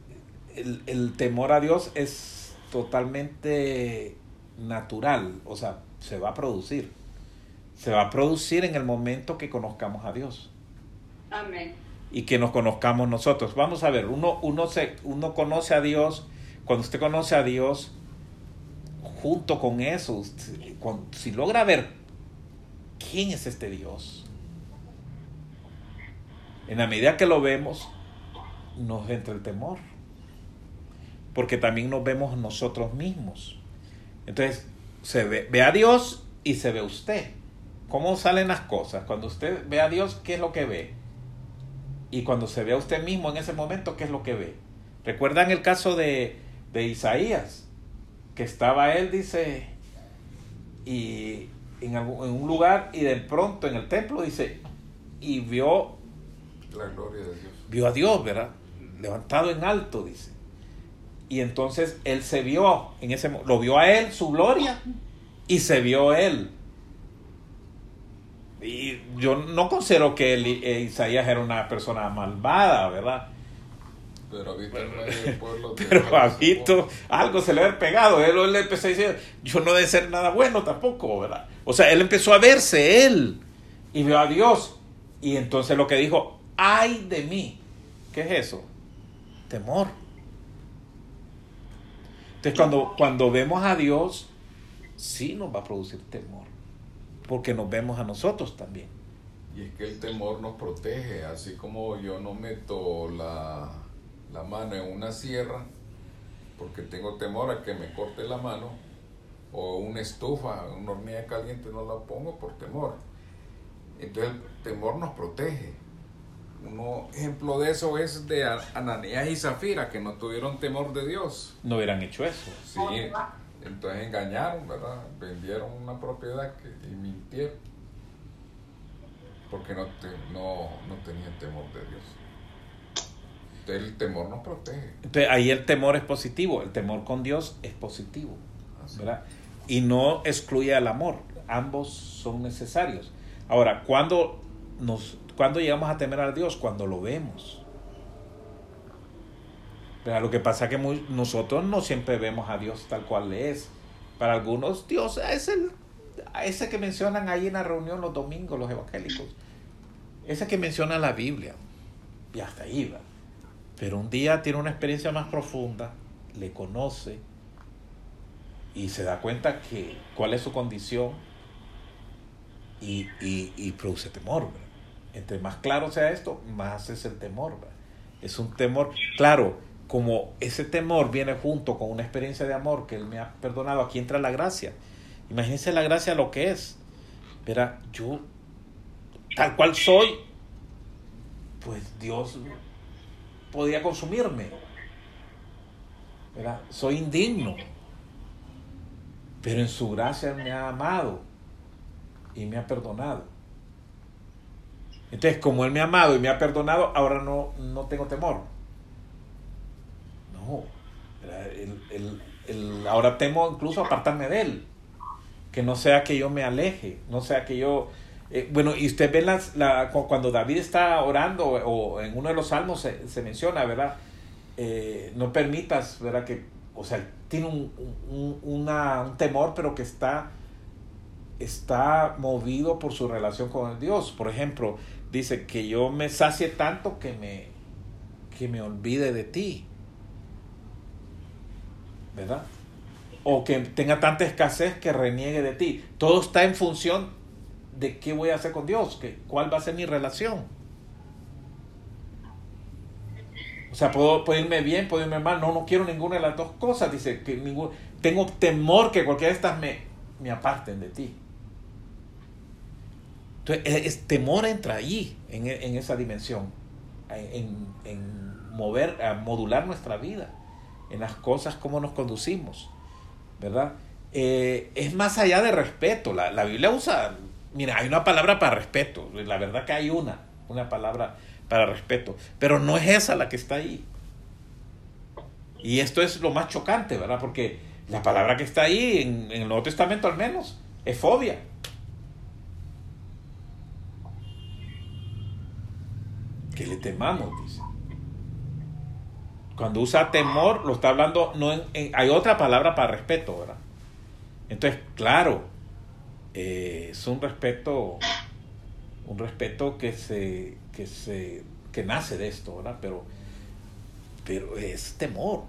el, el temor a Dios es totalmente natural, o sea, se va a producir. Se va a producir en el momento que conozcamos a Dios Amén. y que nos conozcamos nosotros. Vamos a ver, uno, uno, se, uno conoce a Dios, cuando usted conoce a Dios, junto con eso, usted- cuando- si logra ver quién es este Dios, en la medida que lo vemos, nos entra el temor, porque también nos vemos nosotros mismos. Entonces, se ve, ve a Dios y se ve usted. ¿Cómo salen las cosas? Cuando usted ve a Dios, ¿qué es lo que ve? Y cuando se ve a usted mismo en ese momento, ¿qué es lo que ve? ¿Recuerdan el caso de, de Isaías? Que estaba él, dice, y en, en un lugar y de pronto en el templo, dice, y vio, La gloria de Dios. vio a Dios, ¿verdad? Levantado en alto, dice. Y entonces él se vio, en ese, lo vio a él, su gloria, y se vio él. Y yo no considero que él, eh, Isaías era una persona malvada, ¿verdad? Pero habita en medio del pueblo. de Pero. Habito, algo se le había pegado. Él, él empezó a decir, yo no he de ser nada bueno tampoco, ¿verdad? O sea, él empezó a verse él y vio a Dios. Y entonces lo que dijo, ay de mí. ¿Qué es eso? Temor. Entonces cuando, cuando vemos a Dios, sí nos va a producir temor. porque nos vemos a nosotros también. Y es que el temor nos protege, así como yo no meto la, la mano en una sierra porque tengo temor a que me corte la mano, o una estufa, una hornilla caliente no la pongo por temor. Entonces el temor nos protege. Un ejemplo de eso es de Ananías y Zafira, que no tuvieron temor de Dios. No hubieran hecho eso. Sí, entonces engañaron, ¿verdad? Vendieron una propiedad que, y mintieron. Porque no, no, no tenían temor de Dios. Entonces el temor nos protege. Entonces ahí el temor es positivo, el temor con Dios es positivo. ¿verdad? Y no excluye al amor, ambos son necesarios. Ahora, ¿cuándo, nos, ¿cuándo llegamos a temer a Dios? Cuando lo vemos. Pero lo que pasa es que nosotros no siempre vemos a Dios tal cual es. Para algunos, Dios es el ese que mencionan ahí en la reunión los domingos, los evangélicos. Ese que menciona la Biblia. Y hasta ahí va. Pero un día tiene una experiencia más profunda, le conoce y se da cuenta que cuál es su condición y, y, produce temor. Entre más claro sea esto, más es el temor. Es un temor, claro, como ese temor viene junto con una experiencia de amor que Él me ha perdonado, aquí entra la gracia. Imagínense la gracia lo que es. Verá, yo, tal cual soy, pues Dios podía consumirme. Soy indigno. Pero en su gracia me ha amado y me ha perdonado. Entonces, como Él me ha amado y me ha perdonado, ahora no, no tengo temor. No. ahora temo incluso apartarme de Él. Que no sea que yo me aleje, no sea que yo eh, bueno, y usted ve las, la, cuando David está orando o en uno de los salmos se, menciona, ¿verdad? Eh, no permitas, ¿verdad? Que, o sea, tiene un, un, temor, pero que está, está movido por su relación con el Dios. Por ejemplo, dice que yo me sacie tanto que me, que me olvide de ti. ¿Verdad? O que tenga tanta escasez que reniegue de ti. Todo está en función de qué voy a hacer con Dios, que, cuál va a ser mi relación. O sea, puedo, irme bien, puedo irme mal, no, no quiero ninguna de las dos cosas. Dice que ningún, tengo temor que cualquiera de estas me, me aparten de ti. Entonces, es, temor entra allí, en, en esa dimensión, en, en, mover, a modular nuestra vida, en las cosas, cómo nos conducimos, ¿verdad? Eh, es más allá de respeto. La, la Biblia usa Mira, hay una palabra para respeto. La verdad que hay una, una palabra para respeto. Pero no es esa la que está ahí. Y esto es lo más chocante, ¿verdad? Porque la palabra que está ahí, en, el Nuevo Testamento al menos, es fobia. Que le temamos, dice. Cuando usa temor, lo está hablando, no hay otra palabra para respeto, ¿verdad? Entonces, claro, eh, es un respeto, un respeto que se, que se, que nace de esto, ¿verdad? Pero, pero es temor.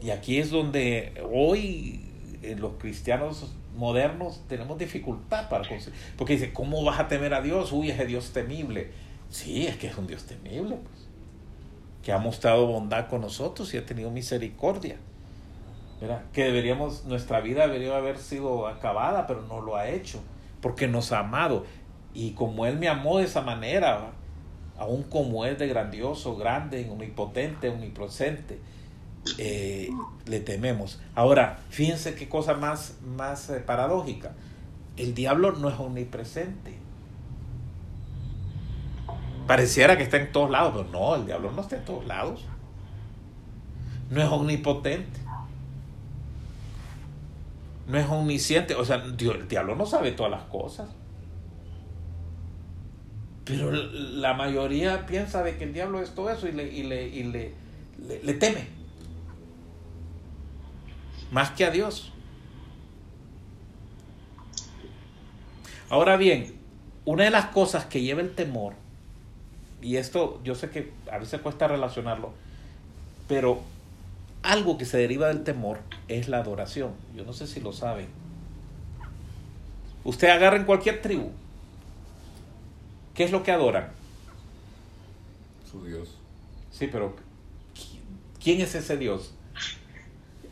Y aquí es donde hoy en los cristianos modernos tenemos dificultad para conseguir. Porque dice, ¿cómo vas a temer a Dios? Uy, ese Dios temible. Sí, es que es un Dios temible, pues. Que ha mostrado bondad con nosotros y ha tenido misericordia que deberíamos, nuestra vida debería haber sido acabada, pero no lo ha hecho, porque nos ha amado. Y como Él me amó de esa manera, aún como es de grandioso, grande, omnipotente, omnipresente, eh, le tememos. Ahora, fíjense qué cosa más, más eh, paradójica. El diablo no es omnipresente. Pareciera que está en todos lados, pero no, el diablo no está en todos lados. No es omnipotente no es omnisciente. O sea, el diablo no sabe todas las cosas. Pero la mayoría piensa de que el diablo es todo eso y le, y le, y le, le, teme. Más que a Dios. Ahora bien, una de las cosas que lleva el temor, y esto yo sé que a veces cuesta relacionarlo, pero algo que se deriva del temor es la adoración. Yo no sé si lo saben. Usted agarra en cualquier tribu. ¿Qué es lo que adoran? Su Dios. Sí, pero ¿quién es ese Dios?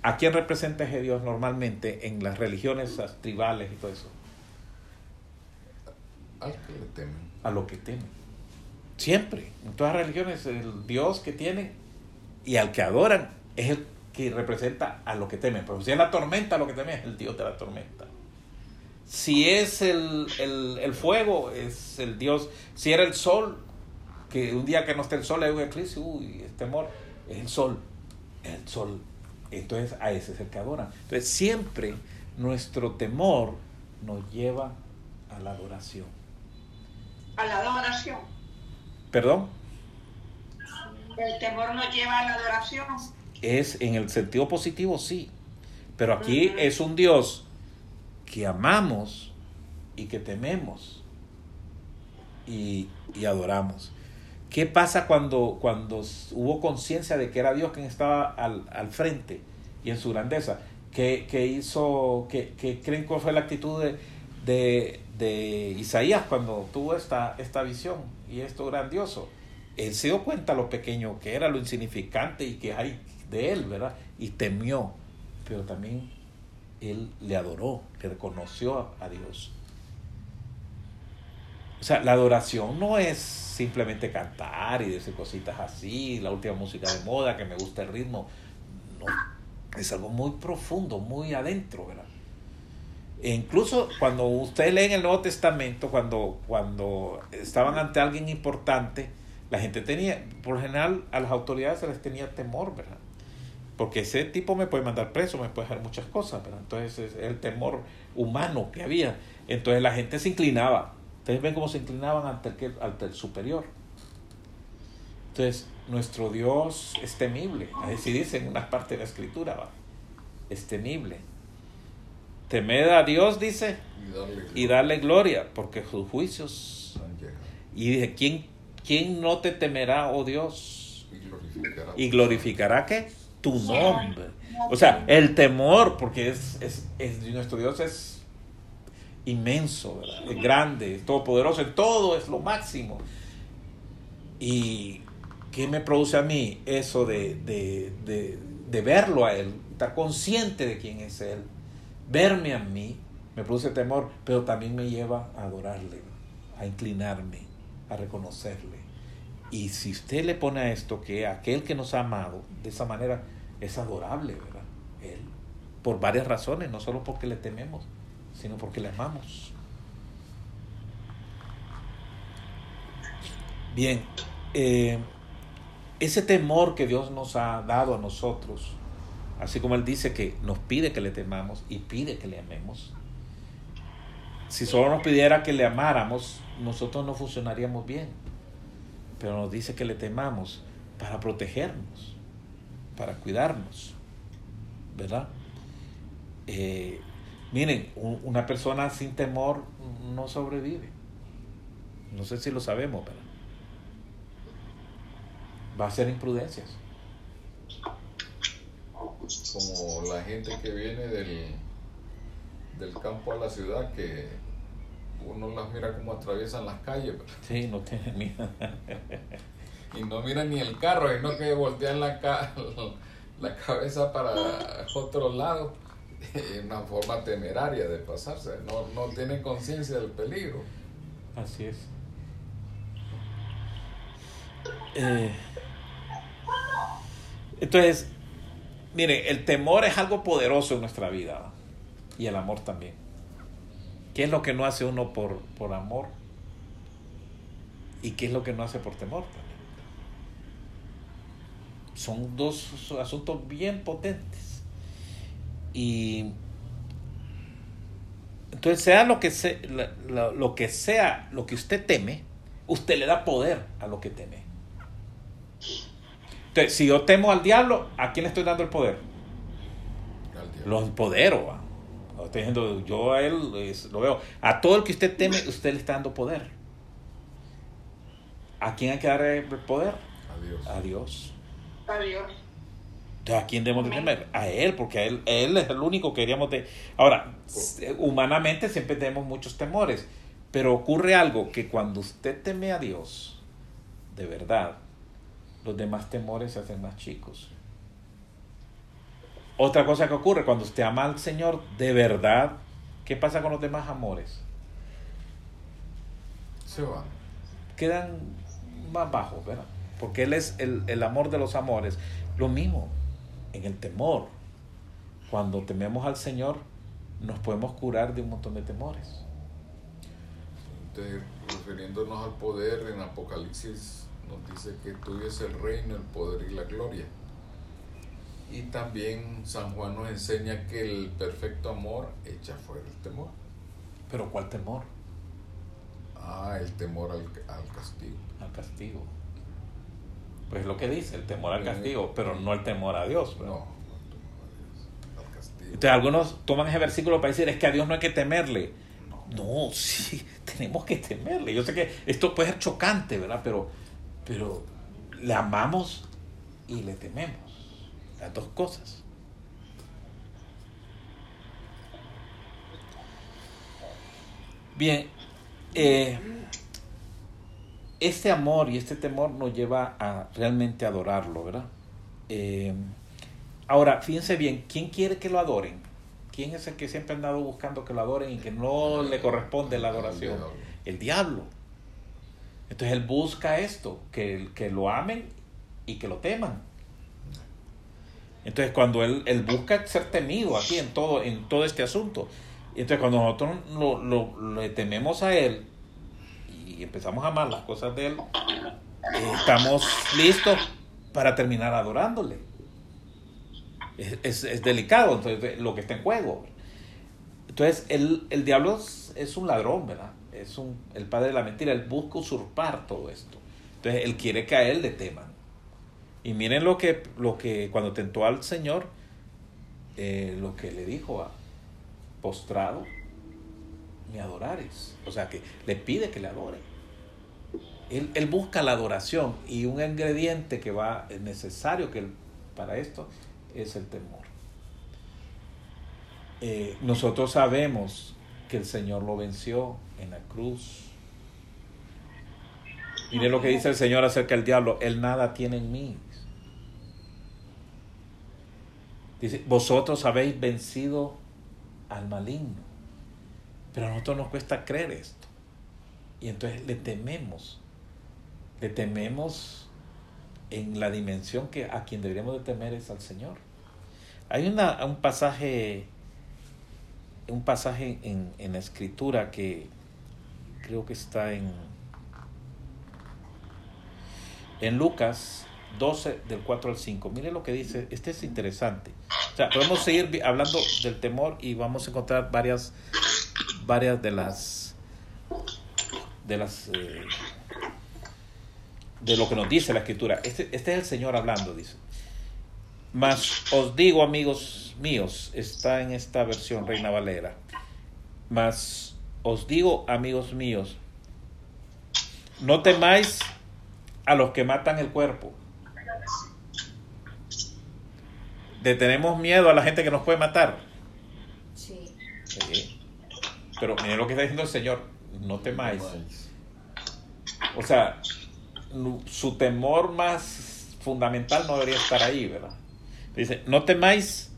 ¿A quién representa ese Dios normalmente en las religiones tribales y todo eso? Al que le temen. A lo que temen. Siempre. En todas las religiones, el Dios que tienen y al que adoran es el que representa a lo que temen. Pero si es la tormenta, lo que temen es el Dios de la tormenta. Si es el, el fuego, es el Dios. Si era el sol, que un día que no esté el sol hay un eclipse, uy, es temor, es el sol. El sol entonces a ese es el que adoran. Entonces siempre nuestro temor nos lleva a la adoración. A la adoración. ¿Perdón? El temor nos lleva a la adoración. Es en el sentido positivo, sí. Pero aquí es un Dios que amamos y que tememos y, y adoramos. ¿Qué pasa cuando, cuando hubo conciencia de que era Dios quien estaba al, al frente y en su grandeza? ¿Qué, hizo, qué, creen cuál fue la actitud de, de, Isaías cuando tuvo esta, esta visión y esto grandioso? Él se dio cuenta lo pequeño que era, lo insignificante y que hay de él, ¿verdad? Y temió, pero también él le adoró, le reconoció a Dios. O sea, la adoración no es simplemente cantar y decir cositas así, la última música de moda, que me gusta el ritmo. No, es algo muy profundo, muy adentro, ¿verdad? E incluso cuando usted lee en el Nuevo Testamento, cuando, cuando estaban ante alguien importante, la gente tenía, por general, a las autoridades se les tenía temor, ¿verdad? Porque ese tipo me puede mandar preso, me puede hacer muchas cosas, ¿verdad? Entonces es el temor humano que había. Entonces la gente se inclinaba Ustedes ven cómo se inclinaban ante el, ante el superior. Entonces, nuestro Dios es temible. Así dice en una parte de la escritura. ¿va? Es temible. Temed a Dios, dice, y darle, gloria, porque sus juicios. Y dice, ¿quién, ¿quién no te temerá, oh Dios? Y glorificará. ¿Y glorificará qué? Tu nombre. O sea, el temor, porque es, es, es nuestro Dios es inmenso, es grande, es todopoderoso, en todo es lo máximo. ¿Y qué me produce a mí eso de, de, verlo a Él, estar consciente de quién es Él, verme a mí, me produce temor, pero también me lleva a adorarle, a inclinarme, a reconocerle. Y si usted le pone a esto que aquel que nos ha amado de esa manera es adorable, ¿verdad? Él, por varias razones, no solo porque le tememos, sino porque le amamos. Bien, eh, ese temor que Dios nos ha dado a nosotros, así como Él dice que nos pide que le temamos y pide que le amemos, si solo nos pidiera que le amáramos, nosotros no funcionaríamos bien. Pero nos dice que le temamos para protegernos, para cuidarnos, ¿verdad? Eh, Miren, una persona sin temor no sobrevive. No sé si lo sabemos, pero va a ser imprudencias. Como la gente que viene del, del campo a la ciudad, que uno las mira como atraviesan las calles. Sí, no tienen miedo. y no miran ni el carro, sino que voltean la, la cabeza para otro lado una forma temeraria de pasarse, no, no tiene conciencia del peligro. Así es. Eh, entonces, mire, el temor es algo poderoso en nuestra vida y el amor también. ¿Qué es lo que no hace uno por, por amor? ¿Y qué es lo que no hace por temor también? Son dos asuntos bien potentes. Y entonces, sea lo que, sea, lo, que sea, lo que usted teme, usted le da poder a lo que teme. Entonces, si yo temo al diablo, ¿a quién le estoy dando el poder? Lo empodero. Estoy diciendo, yo a él lo veo. A todo el que usted teme, usted le está dando poder. ¿A quién hay que darle el poder? A Dios. A Dios. A Dios. Entonces, ¿a quién debemos de temer? A Él, porque a él, él es el único que queríamos de... Ahora, humanamente siempre tenemos muchos temores, pero ocurre algo que cuando usted teme a Dios, de verdad, los demás temores se hacen más chicos. Otra cosa que ocurre cuando usted ama al Señor de verdad, ¿qué pasa con los demás amores? Se van. Quedan más bajos, ¿verdad? Porque Él es el, el amor de los amores. Lo mismo en el temor. Cuando tememos al Señor, nos podemos curar de un montón de temores. Entonces, refiriéndonos al poder, en Apocalipsis nos dice que tuyo es el reino, el poder y la gloria. Y también San Juan nos enseña que el perfecto amor echa fuera el temor. ¿Pero cuál temor? Ah, el temor al, al castigo. Al castigo. Pues es lo que dice, el temor al castigo, pero no el temor a Dios. No, ¿verdad? no temor al castigo. Entonces algunos toman ese versículo para decir, es que a Dios no hay que temerle. No, sí, tenemos que temerle. Yo sé que esto puede ser chocante, ¿verdad? Pero, pero le amamos y le tememos. Las dos cosas. Bien, eh, este amor y este temor nos lleva a realmente adorarlo, ¿verdad? Eh, ahora, fíjense bien, ¿quién quiere que lo adoren? ¿Quién es el que siempre ha andado buscando que lo adoren y que no le corresponde la adoración? El diablo. Entonces él busca esto, que, que lo amen y que lo teman. Entonces cuando él, él busca ser temido aquí en todo, en todo este asunto, entonces cuando nosotros lo, lo- le tememos a él y empezamos a amar las cosas de él, eh, estamos listos para terminar adorándole. Es, es- delicado entonces, lo que está en juego. Entonces, el, el diablo es, es un ladrón, ¿verdad? Es un, el padre de la mentira. Él busca usurpar todo esto. Entonces, él quiere que a él le teman. Y miren lo que, lo que cuando tentó al Señor, eh, lo que le dijo a postrado, me adorares. O sea, que le pide que le adore. Él, busca la adoración y un ingrediente que va, es necesario que para esto es el temor. Eh, nosotros sabemos que el Señor lo venció en la cruz. Mire lo que dice el Señor acerca del diablo. Él nada tiene en mí. Dice, vosotros habéis vencido al maligno. Pero a nosotros nos cuesta creer esto. Y entonces le tememos. Le tememos en la dimensión que a quien deberíamos de temer es al Señor. Hay una, un pasaje, un pasaje en, en la escritura que creo que está en, en Lucas 12 del 4 al 5. Mire lo que dice, este es interesante. O sea, podemos seguir hablando del temor y vamos a encontrar varias, varias de las, de las, eh, de lo que nos dice la escritura. Este, este es el Señor hablando, dice. Mas os digo, amigos míos, está en esta versión Reina Valera. Mas os digo, amigos míos, no temáis a los que matan el cuerpo. Le tenemos miedo a la gente que nos puede matar. Sí. Sí. Pero miren lo que está diciendo el Señor, no temáis. O sea, su temor más fundamental no debería estar ahí, ¿verdad? Dice, no temáis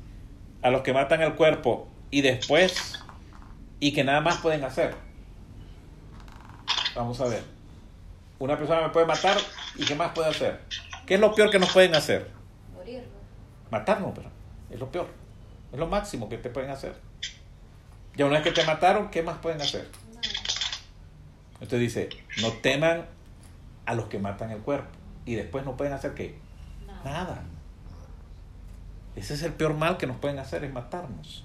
a los que matan el cuerpo y después, y que nada más pueden hacer. Vamos a ver. Una persona me puede matar y ¿qué más puede hacer? ¿Qué es lo peor que nos pueden hacer? Morir. ¿no? Matarnos, pero es lo peor. Es lo máximo que te pueden hacer. Ya una vez que te mataron, ¿qué más pueden hacer? Entonces dice, no teman a los que matan el cuerpo. Y después no pueden hacer qué? Nada. Nada. Ese es el peor mal que nos pueden hacer, es matarnos.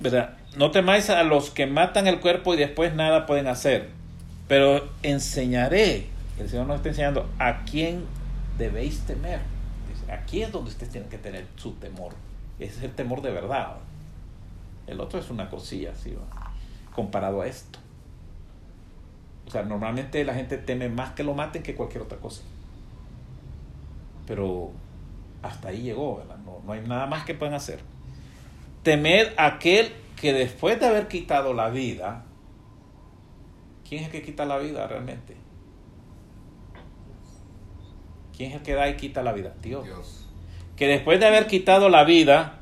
¿Verdad? No temáis a los que matan el cuerpo y después nada pueden hacer. Pero enseñaré, el Señor nos está enseñando a quién debéis temer. Aquí es donde ustedes tienen que tener su temor. Ese es el temor de verdad. El otro es una cosilla ¿va? comparado a esto. O sea, normalmente la gente teme más que lo maten que cualquier otra cosa. pero hasta ahí llegó, ¿verdad? No, no hay nada más que pueden hacer. Temed aquel que después de haber quitado la vida, ¿quién es el que quita la vida realmente? ¿Quién es el que da y quita la vida? Dios. Dios. Que después de haber quitado la vida,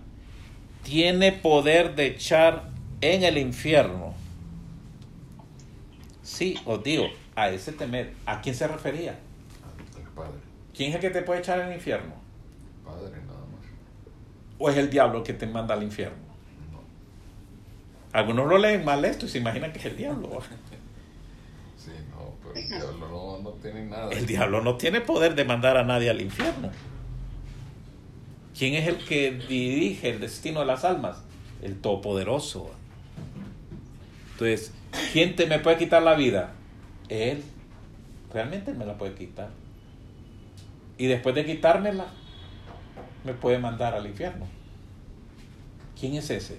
tiene poder de echar en el infierno. Sí, os digo, a ese temer. ¿A quién se refería? El Padre. ¿Quién es el que te puede echar el infierno? Padre nada más. ¿O es el diablo el que te manda al infierno? No. Algunos lo leen mal esto y se imaginan que es el diablo. Sí, no, pero el diablo no, no tiene nada. El diablo no tiene poder de mandar a nadie al infierno. ¿Quién es el que dirige el destino de las almas? El Todopoderoso. Entonces, ¿quién te me puede quitar la vida? Él. Realmente me la puede quitar. Y después de quitármela, me puede mandar al infierno. ¿Quién es ese?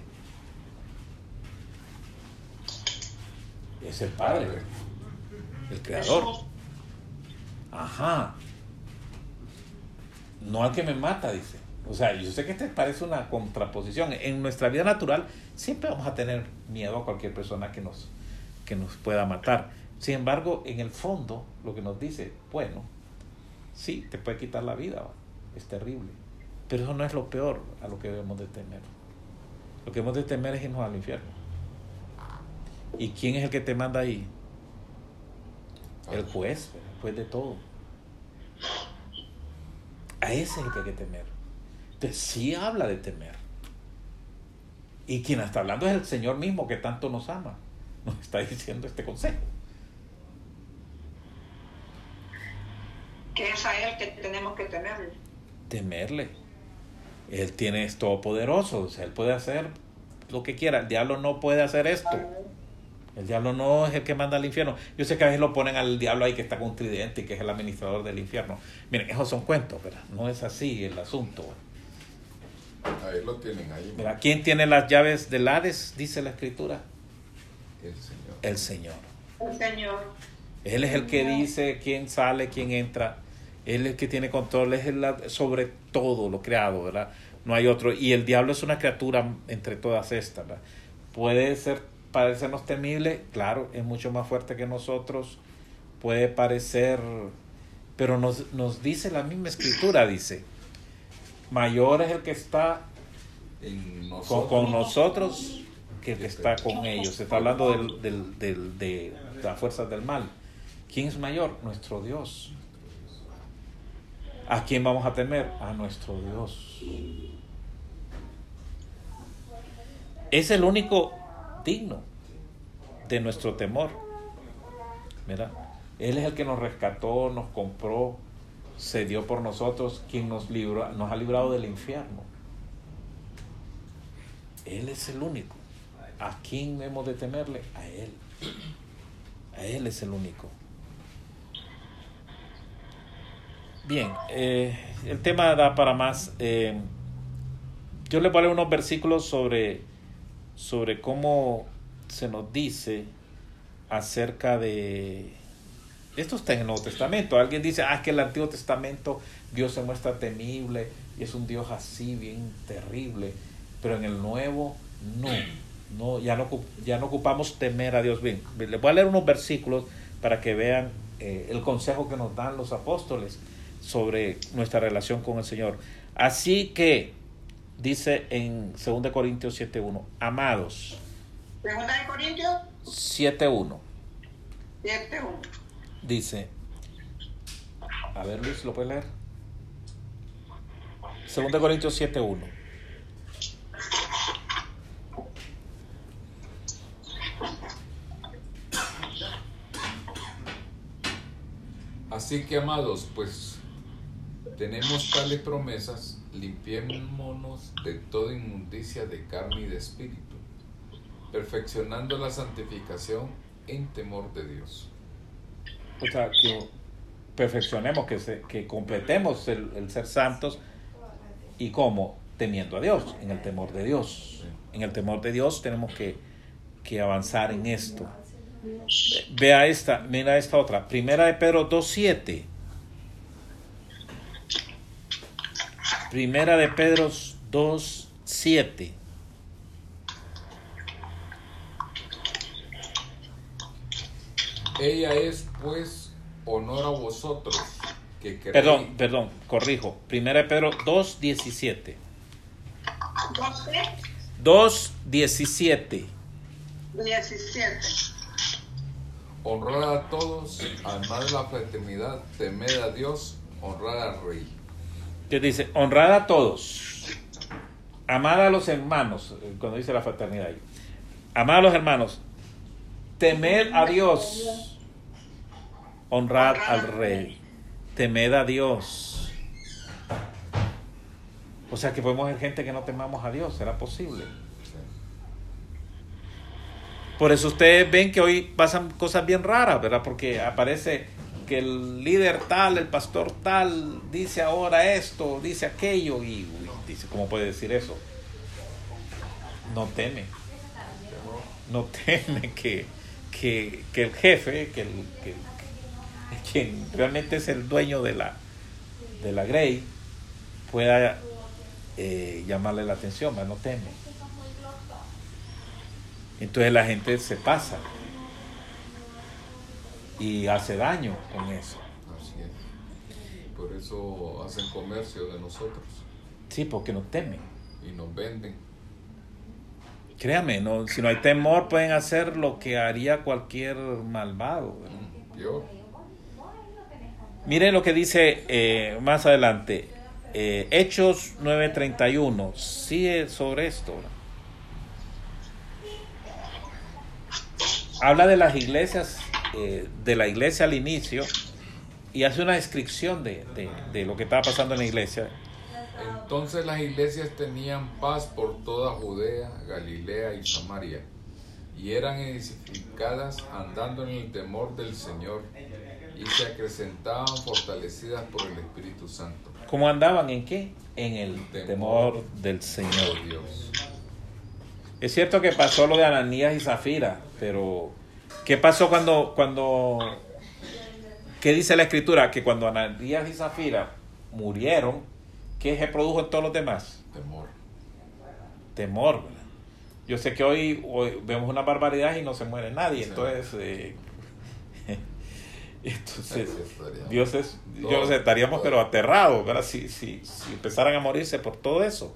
Es el Padre, el Creador. Ajá. No al que me mata, dice. O sea, yo sé que este parece una contraposición. En nuestra vida natural siempre vamos a tener miedo a cualquier persona que nos, que nos pueda matar. Sin embargo, en el fondo, lo que nos dice, bueno, sí, te puede quitar la vida, es terrible. Pero eso no es lo peor a lo que debemos de temer. Lo que debemos de temer es irnos al infierno. ¿Y quién es el que te manda ahí? El juez, el juez de todo. A ese es el que hay que temer. Entonces sí habla de temer. Y quien está hablando es el Señor mismo que tanto nos ama. Nos está diciendo este consejo. Que es a él que tenemos que temerle. Temerle. Él tiene es todopoderoso. O sea, él puede hacer lo que quiera. El diablo no puede hacer esto. El diablo no es el que manda al infierno. Yo sé que a veces lo ponen al diablo ahí que está con un tridente y que es el administrador del infierno. Miren, esos son cuentos, ¿verdad? No es así el asunto. Ahí lo tienen ahí. Mira, ¿quién tiene las llaves del Hades? Dice la escritura. El Señor. El Señor. El Señor. Él es el que dice quién sale, quién entra. Él es el que tiene control, es el, sobre todo lo creado, ¿verdad? No hay otro. Y el diablo es una criatura entre todas estas, ¿verdad? Puede ser, parecernos temible, claro, es mucho más fuerte que nosotros. Puede parecer, pero nos, nos dice la misma escritura, dice, mayor es el que está En con, nosotros. con nosotros que está con ellos. Se está hablando del, del, del- de las fuerzas del mal. ¿Quién es mayor? Nuestro Dios. ¿A quién vamos a temer? A nuestro Dios. Es el único digno de nuestro temor. Mira, Él es el que nos rescató, nos compró, se dio por nosotros, quien nos, libró, nos ha librado del infierno. Él es el único. ¿A quién hemos de temerle? A Él. A Él es el único. Bien, eh, el tema da para más. Eh, yo les voy a leer unos versículos sobre, sobre cómo se nos dice acerca de... Esto está en el Nuevo Testamento. Alguien dice, ah, que el Antiguo Testamento Dios se muestra temible y es un Dios así, bien terrible. Pero en el Nuevo, no. No ya, no ya no ocupamos temer a Dios. Bien, les voy a leer unos versículos para que vean eh, el consejo que nos dan los apóstoles sobre nuestra relación con el Señor. Así que, dice en 2 Corintios 7.1, amados, Segunda de Corintios 7.1, 7, 1. dice, a ver Luis, ¿lo puedes leer? 2 Corintios 7.1. Así que, amados, pues tenemos tales promesas, limpiémonos de toda inmundicia de carne y de espíritu, perfeccionando la santificación en temor de Dios. O sea, que perfeccionemos, que, se- que completemos el, el ser santos y cómo, temiendo a Dios, en el temor de Dios. En el temor de Dios tenemos que, que avanzar en esto. Ve- Vea esta, mira esta otra. Primera de Pedro 2.7. Primera de Pedro 2, 7. Ella es, pues, honor a vosotros que queréis. Perdón, perdón, corrijo. Primera de Pedro 2, 17. ¿Doce? 2, 17. 17. Honrar a todos, amad la fraternidad, temed a Dios, honrar al Rey. Que dice, honrad a todos, amad a los hermanos, cuando dice la fraternidad ahí. Amad a los hermanos, temed a Dios, honrad al rey, temed a Dios. O sea que podemos ver gente que no temamos a Dios, ¿será posible? Por eso ustedes ven que hoy pasan cosas bien raras, ¿verdad? Porque aparece que el líder tal, el pastor tal, dice ahora esto, dice aquello, y uy, dice, ¿cómo puede decir eso? No teme. No teme que, que, que el jefe, que, el, que, quien realmente es el dueño de la, de la Grey, pueda eh, llamarle la atención, ¿verdad? no teme. Entonces la gente se pasa y hace daño con eso. Así es. Por eso hacen comercio de nosotros Sí, porque no temen. y nos venden. Créame, no, si no hay temor pueden hacer lo que haría cualquier malvado. ¿verdad? Yo, Miren lo que dice eh, más adelante. Eh, Hechos 9:31. Sigue sobre esto. ¿verdad? Habla de las iglesias, eh, de la iglesia al inicio, y hace una descripción de, de- de lo que estaba pasando en la iglesia. Entonces las iglesias tenían paz por toda Judea, Galilea y Samaria, y eran edificadas andando en el temor del Señor, y se acrecentaban fortalecidas por el Espíritu Santo. ¿Cómo andaban en qué? En el temor del Señor. Dios. Es cierto que pasó lo de Ananías y Zafira, pero ¿qué pasó cuando, cuando, qué dice la escritura? Que cuando Ananías y Zafira murieron, ¿qué se produjo en todos los demás? Temor. Temor. ¿verdad? Yo sé que hoy, hoy vemos una barbaridad y no se muere nadie, Sí. entonces, eh, entonces. Dios es, yo Todo, sé, estaríamos todo. pero aterrados, ¿verdad? Si, si, si empezaran a morirse por todo eso,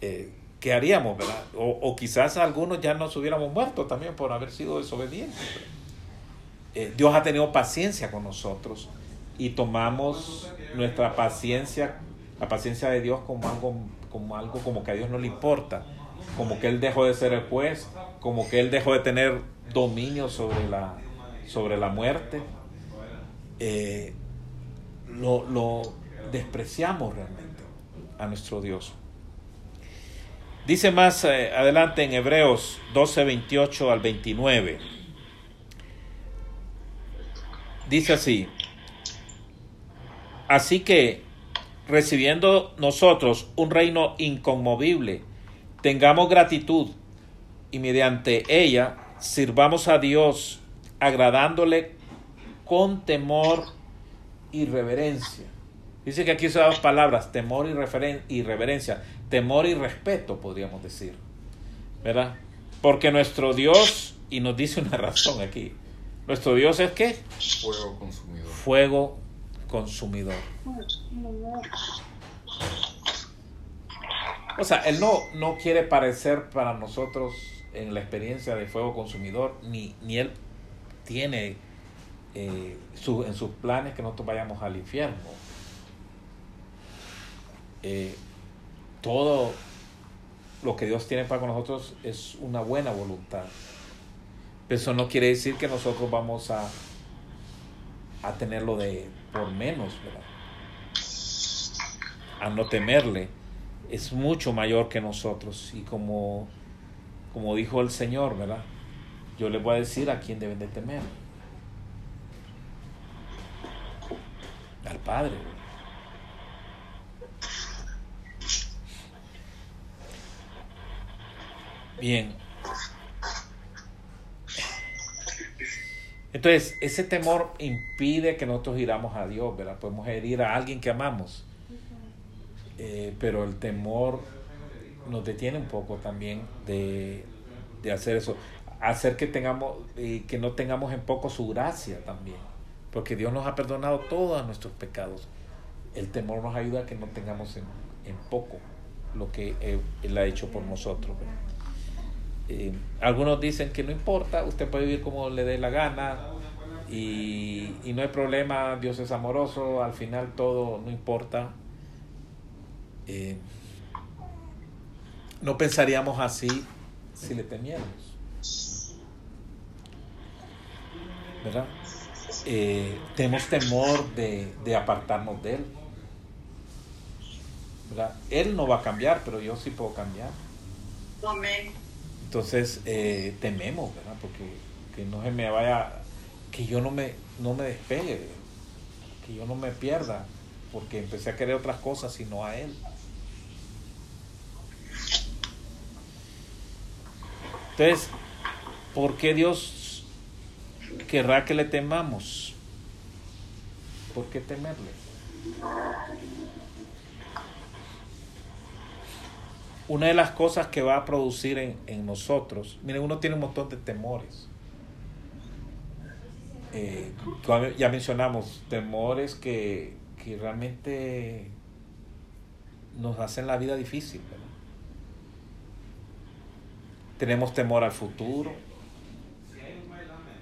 eh, ¿qué haríamos, verdad? O, o quizás algunos ya nos hubiéramos muerto también por haber sido desobedientes. Eh, Dios ha tenido paciencia con nosotros y tomamos nuestra paciencia, la paciencia de Dios como algo, como algo como que a Dios no le importa, como que Él dejó de ser el juez, como que Él dejó de tener dominio sobre la, sobre la muerte. Eh, lo, lo despreciamos realmente a nuestro Dios. Dice más eh, adelante en Hebreos 12, 28 al 29. Dice así. Así que, recibiendo nosotros un reino inconmovible, tengamos gratitud y mediante ella sirvamos a Dios agradándole con temor y reverencia. Dice que aquí se dos palabras, temor y, y reverencia, temor y respeto, podríamos decir. ¿Verdad? Porque nuestro Dios, y nos dice una razón aquí, nuestro Dios es qué? Fuego consumidor. Fuego consumidor. O sea, Él no, no quiere parecer para nosotros en la experiencia de fuego consumidor, ni, ni Él tiene eh, su- en sus planes que nosotros vayamos al infierno. Eh, todo lo que Dios tiene para con nosotros es una buena voluntad. Pero eso no quiere decir que nosotros vamos a, a tenerlo de por menos, ¿verdad? A no temerle. Es mucho mayor que nosotros. Y como, como dijo el Señor, ¿verdad? Yo les voy a decir a quién deben de temer. Al Padre. ¿verdad? Bien. Entonces, ese temor impide que nosotros iramos a Dios, ¿verdad? Podemos herir a alguien que amamos. Eh, pero el temor nos detiene un poco también de, de hacer eso, hacer que tengamos, eh, que no tengamos en poco su gracia también, porque Dios nos ha perdonado todos nuestros pecados. El temor nos ayuda a que no tengamos en, en poco lo que eh, Él ha hecho por nosotros. ¿verdad? Eh, algunos dicen que no importa, usted puede vivir como le dé la gana y, no hay problema, Dios es amoroso, al final todo no importa. Eh, no pensaríamos así si le temiéramos. ¿Verdad? Eh, tenemos temor de, apartarnos de Él. Él no va a cambiar, pero yo sí puedo cambiar. Amén. Entonces eh, tememos, ¿verdad? Porque que no se me vaya, que yo no me, no me despegue, que yo no me pierda, porque empecé a querer otras cosas y no a Él. Entonces, ¿por qué Dios querrá que le temamos? ¿Por qué temerle? Una de las cosas que va a producir en, en nosotros, miren, uno tiene un montón de temores. Eh, ya mencionamos, temores que, que realmente nos hacen la vida difícil. Tenemos temor al futuro.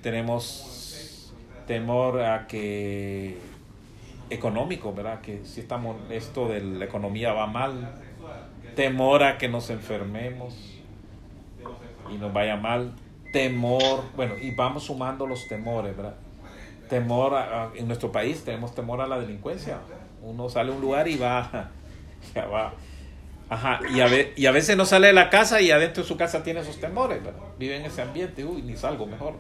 Tenemos temor a que económico, ¿verdad? Que si estamos esto de la economía va mal, temor a que nos enfermemos y nos vaya mal, temor, bueno, y vamos sumando los temores, ¿verdad? Temor a- en nuestro país tenemos temor a la delincuencia. Uno sale a un lugar y va, ya. Ajá, y a, ve- y a veces no sale de la casa y adentro de su casa tiene esos temores, ¿verdad? Vive en ese ambiente, uy, ni salgo mejor.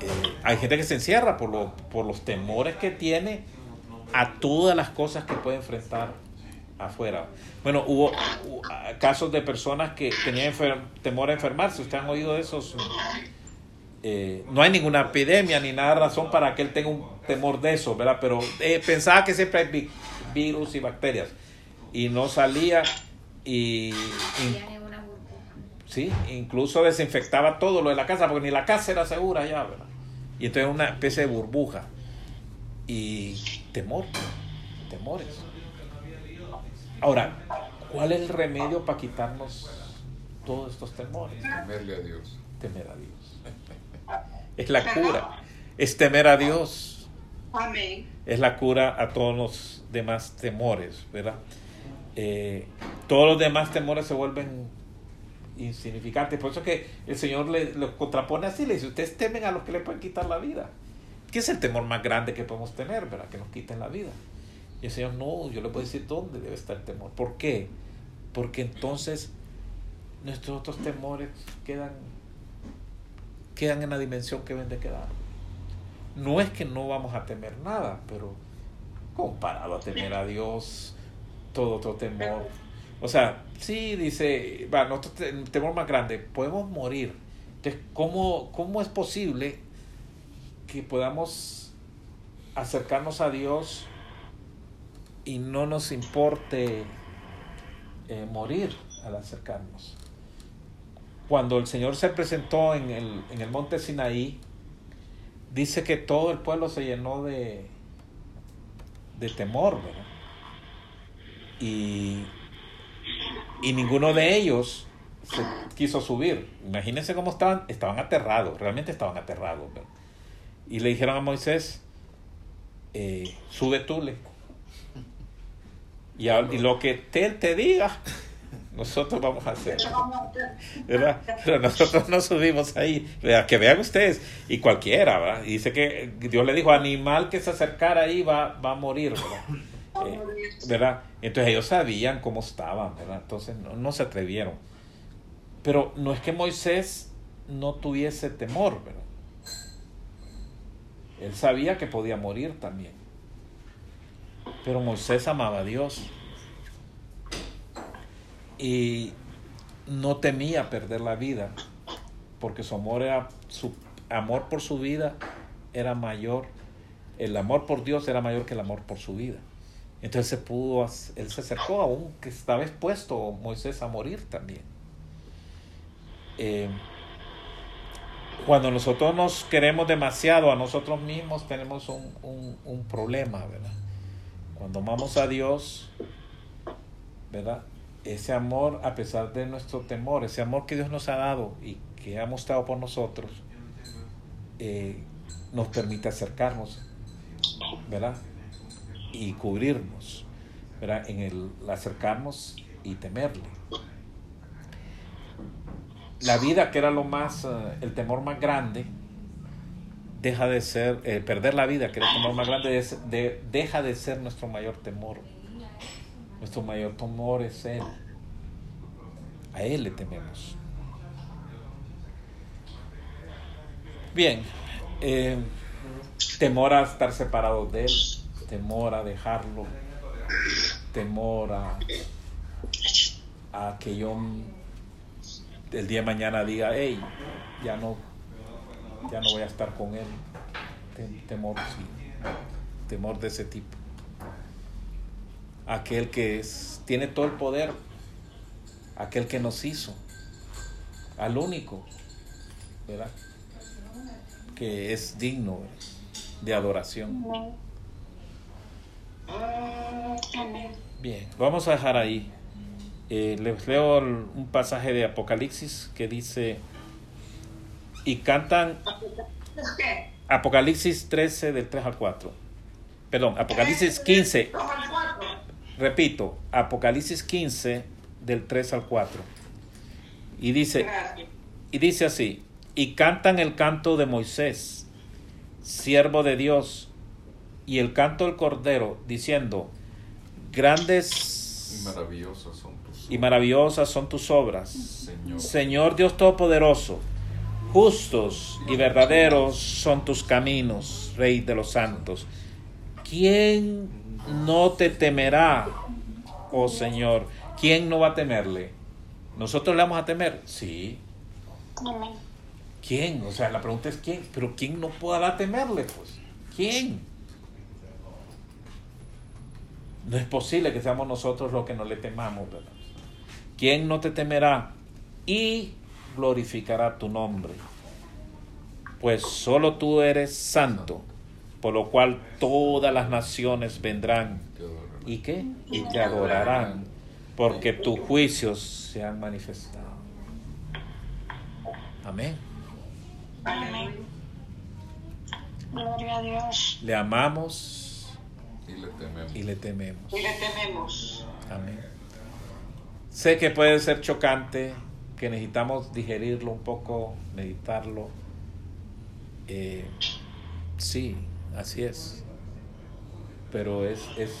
Eh, hay gente que se encierra por, lo- por los temores que tiene a todas las cosas que puede enfrentar afuera. Bueno, hubo, ah, casos de personas que tenían temor a enfermarse. Ustedes han oído de esos. Eh, no hay ninguna epidemia ni nada razón para que él tenga un temor de eso, ¿verdad? Pero eh, pensaba que siempre hay vi- virus y bacterias y no salía y, sí, incluso desinfectaba todo lo de la casa porque ni la casa era segura ya, ¿verdad? Y entonces una especie de burbuja y temor, temores. Ahora, ¿cuál es el remedio para quitarnos todos estos temores? Temerle a Dios. Temer a Dios. Es la cura, es temer a Dios, Amén. es la cura a todos los demás temores, ¿verdad? Eh, todos los demás temores se vuelven insignificantes. Por eso es que el Señor le, lo contrapone así, le dice, ustedes temen a los que le pueden quitar la vida. ¿Qué es el temor más grande que podemos tener, verdad? Que nos quiten la vida. Y el Señor, no, yo le puedo decir dónde debe estar el temor. ¿Por qué? Porque entonces nuestros otros temores quedan, quedan en la dimensión que ven de quedar. No es que no vamos a temer nada, pero comparado a temer a Dios, todo otro temor. O sea, sí, dice, nuestro te- temor más grande, podemos morir. Entonces, ¿cómo, ¿cómo es posible que podamos acercarnos a Dios y no nos importe eh, morir al acercarnos? Cuando el Señor se presentó en el, en el monte Sinaí, dice que todo el pueblo se llenó de, de temor, ¿verdad? Y, y ninguno de ellos se quiso subir. Imagínense cómo estaban, estaban aterrados, realmente estaban aterrados. Y le dijeron a Moisés, eh, sube tú, le. Y, a- y lo que él te diga, nosotros vamos a hacer. ¿verdad? Pero nosotros no subimos ahí. ¿verdad? Que vean ustedes, y cualquiera, ¿verdad? Y dice que Dios le dijo, animal que se acercara ahí va, va a morir, ¿verdad? Eh, ¿verdad? Entonces ellos sabían cómo estaban, ¿verdad? Entonces no, no se atrevieron. Pero no es que Moisés no tuviese temor, ¿verdad? Él sabía que podía morir también. Pero Moisés amaba a Dios. Y no temía perder la vida, porque su amor era su amor por su vida era mayor, el amor por Dios era mayor que el amor por su vida. Entonces se pudo, él se acercó aún que estaba expuesto Moisés a morir también. Eh, cuando nosotros nos queremos demasiado a nosotros mismos tenemos un, un problema, ¿verdad? Cuando amamos a Dios, ¿verdad? Ese amor, a pesar de nuestro temor, ese amor que Dios nos ha dado y que ha mostrado por nosotros, eh, nos permite acercarnos, ¿verdad? Y cubrirnos, ¿verdad? En el acercarnos y temerle. La vida, que era lo más, eh, el temor más grande, deja de ser, eh, perder la vida, que era el temor más grande, de, deja de ser nuestro mayor temor. Nuestro mayor temor es Él. A Él le tememos. Bien, eh, temor a estar separados de Él, temor a dejarlo, temor a, a que yo el día de mañana diga, hey, ya no, ya no voy a estar con Él. Temor, sí, temor de ese tipo. Aquel que es, tiene todo el poder, aquel que nos hizo, al único, ¿verdad? que es digno de adoración. Bien, vamos a dejar ahí. Eh, les leo un pasaje de Apocalipsis que dice, y cantan Apocalipsis 13 del 3 al 4. Perdón, Apocalipsis 15. Repito, Apocalipsis 15 del 3 al 4. Y dice, y dice así, y cantan el canto de Moisés, siervo de Dios, y el canto del Cordero, diciendo, grandes y maravillosas son tus obras, y maravillosas son tus obras. Señor. Señor Dios Todopoderoso, justos y verdaderos son tus caminos, Rey de los santos. ¿Quién no te temerá, oh Señor? ¿Quién no va a temerle? ¿Nosotros le vamos a temer? Sí. ¿Quién? O sea, la pregunta es quién, pero ¿quién no podrá temerle? Pues, ¿quién? No es posible que seamos nosotros los que no le temamos, ¿verdad? ¿Quién no te temerá y glorificará tu nombre? Pues solo tú eres santo, por lo cual todas las naciones vendrán. ¿Y qué? Y te adorarán, porque tus juicios se han manifestado. Amén. Amén. Gloria a Dios. Le amamos y le tememos. Y le tememos. Y le tememos. Amén. Sé que puede ser chocante, que necesitamos digerirlo un poco, meditarlo. Eh, sí, así es. Pero es, es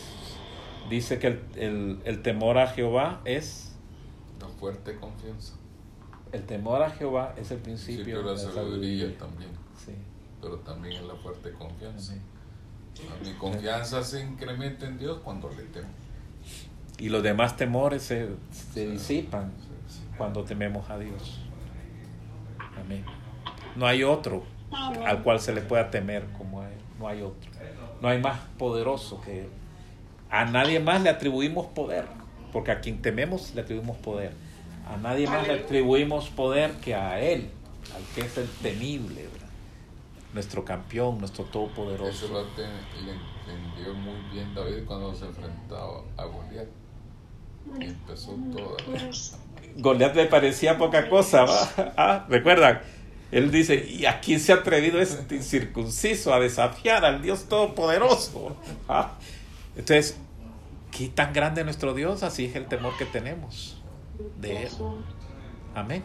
dice que el, el, el temor a Jehová es la fuerte confianza. El temor a Jehová es el principio de la sabiduría, también. Sí. Pero también es la fuerte confianza. Mi confianza se incrementa en Dios cuando le temo. Y los demás temores se, se disipan cuando tememos a Dios. Amén. No hay otro al cual se le pueda temer como a Él. No hay otro. No hay más poderoso que Él. A nadie más le atribuimos poder, porque a quien tememos le atribuimos poder a nadie más le atribuimos poder que a Él, al que es el temible, nuestro campeón, nuestro todopoderoso. Eso lo entendió muy bien David cuando se enfrentaba a Goliat. empezó todo. Goliat le parecía poca cosa. Ah, ¿Recuerdan? Él dice, ¿y a quién se ha atrevido este incircunciso a desafiar al Dios Todopoderoso? ¿Ah? Entonces, ¿qué tan grande nuestro Dios? Así es el temor que tenemos de Él. Amén.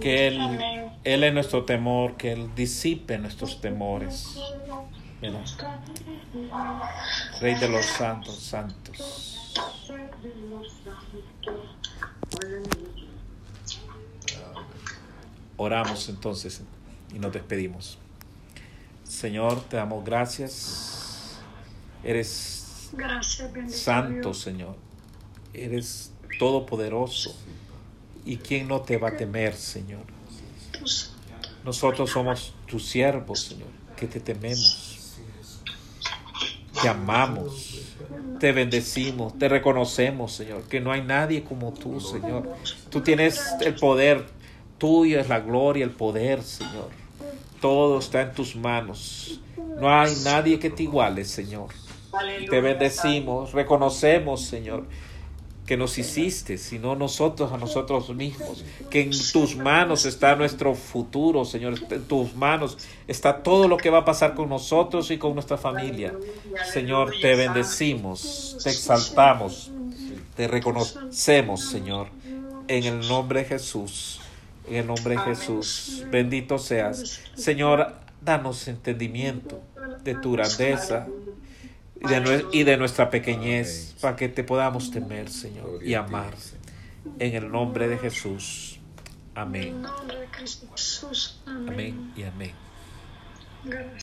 Que Él, Él es nuestro temor, que Él disipe nuestros temores. Rey de los santos, santos. Oramos entonces y nos despedimos. Señor, te damos gracias. Eres santo, Señor eres todopoderoso. ¿Y quién no te va a temer, Señor? Nosotros somos tus siervos, Señor, que te tememos. Te amamos, te bendecimos, te reconocemos, Señor, que no hay nadie como tú, Señor. Tú tienes el poder, tuyo es la gloria, el poder, Señor. Todo está en tus manos. No hay nadie que te iguale, Señor. Te bendecimos, reconocemos, Señor, que nos hiciste, sino nosotros a nosotros mismos. Que en tus manos está nuestro futuro, Señor. En tus manos está todo lo que va a pasar con nosotros y con nuestra familia. Señor, te bendecimos, te exaltamos, te reconocemos, Señor. En el nombre de Jesús. En el nombre de Jesús. Bendito seas. Señor, danos entendimiento de tu grandeza y de, nue- y de nuestra pequeñez para que te podamos temer, Señor, y amar. En el nombre de Jesús. Amén. En nombre de Cristo Jesús. Amén. Amén y amén. Gracias.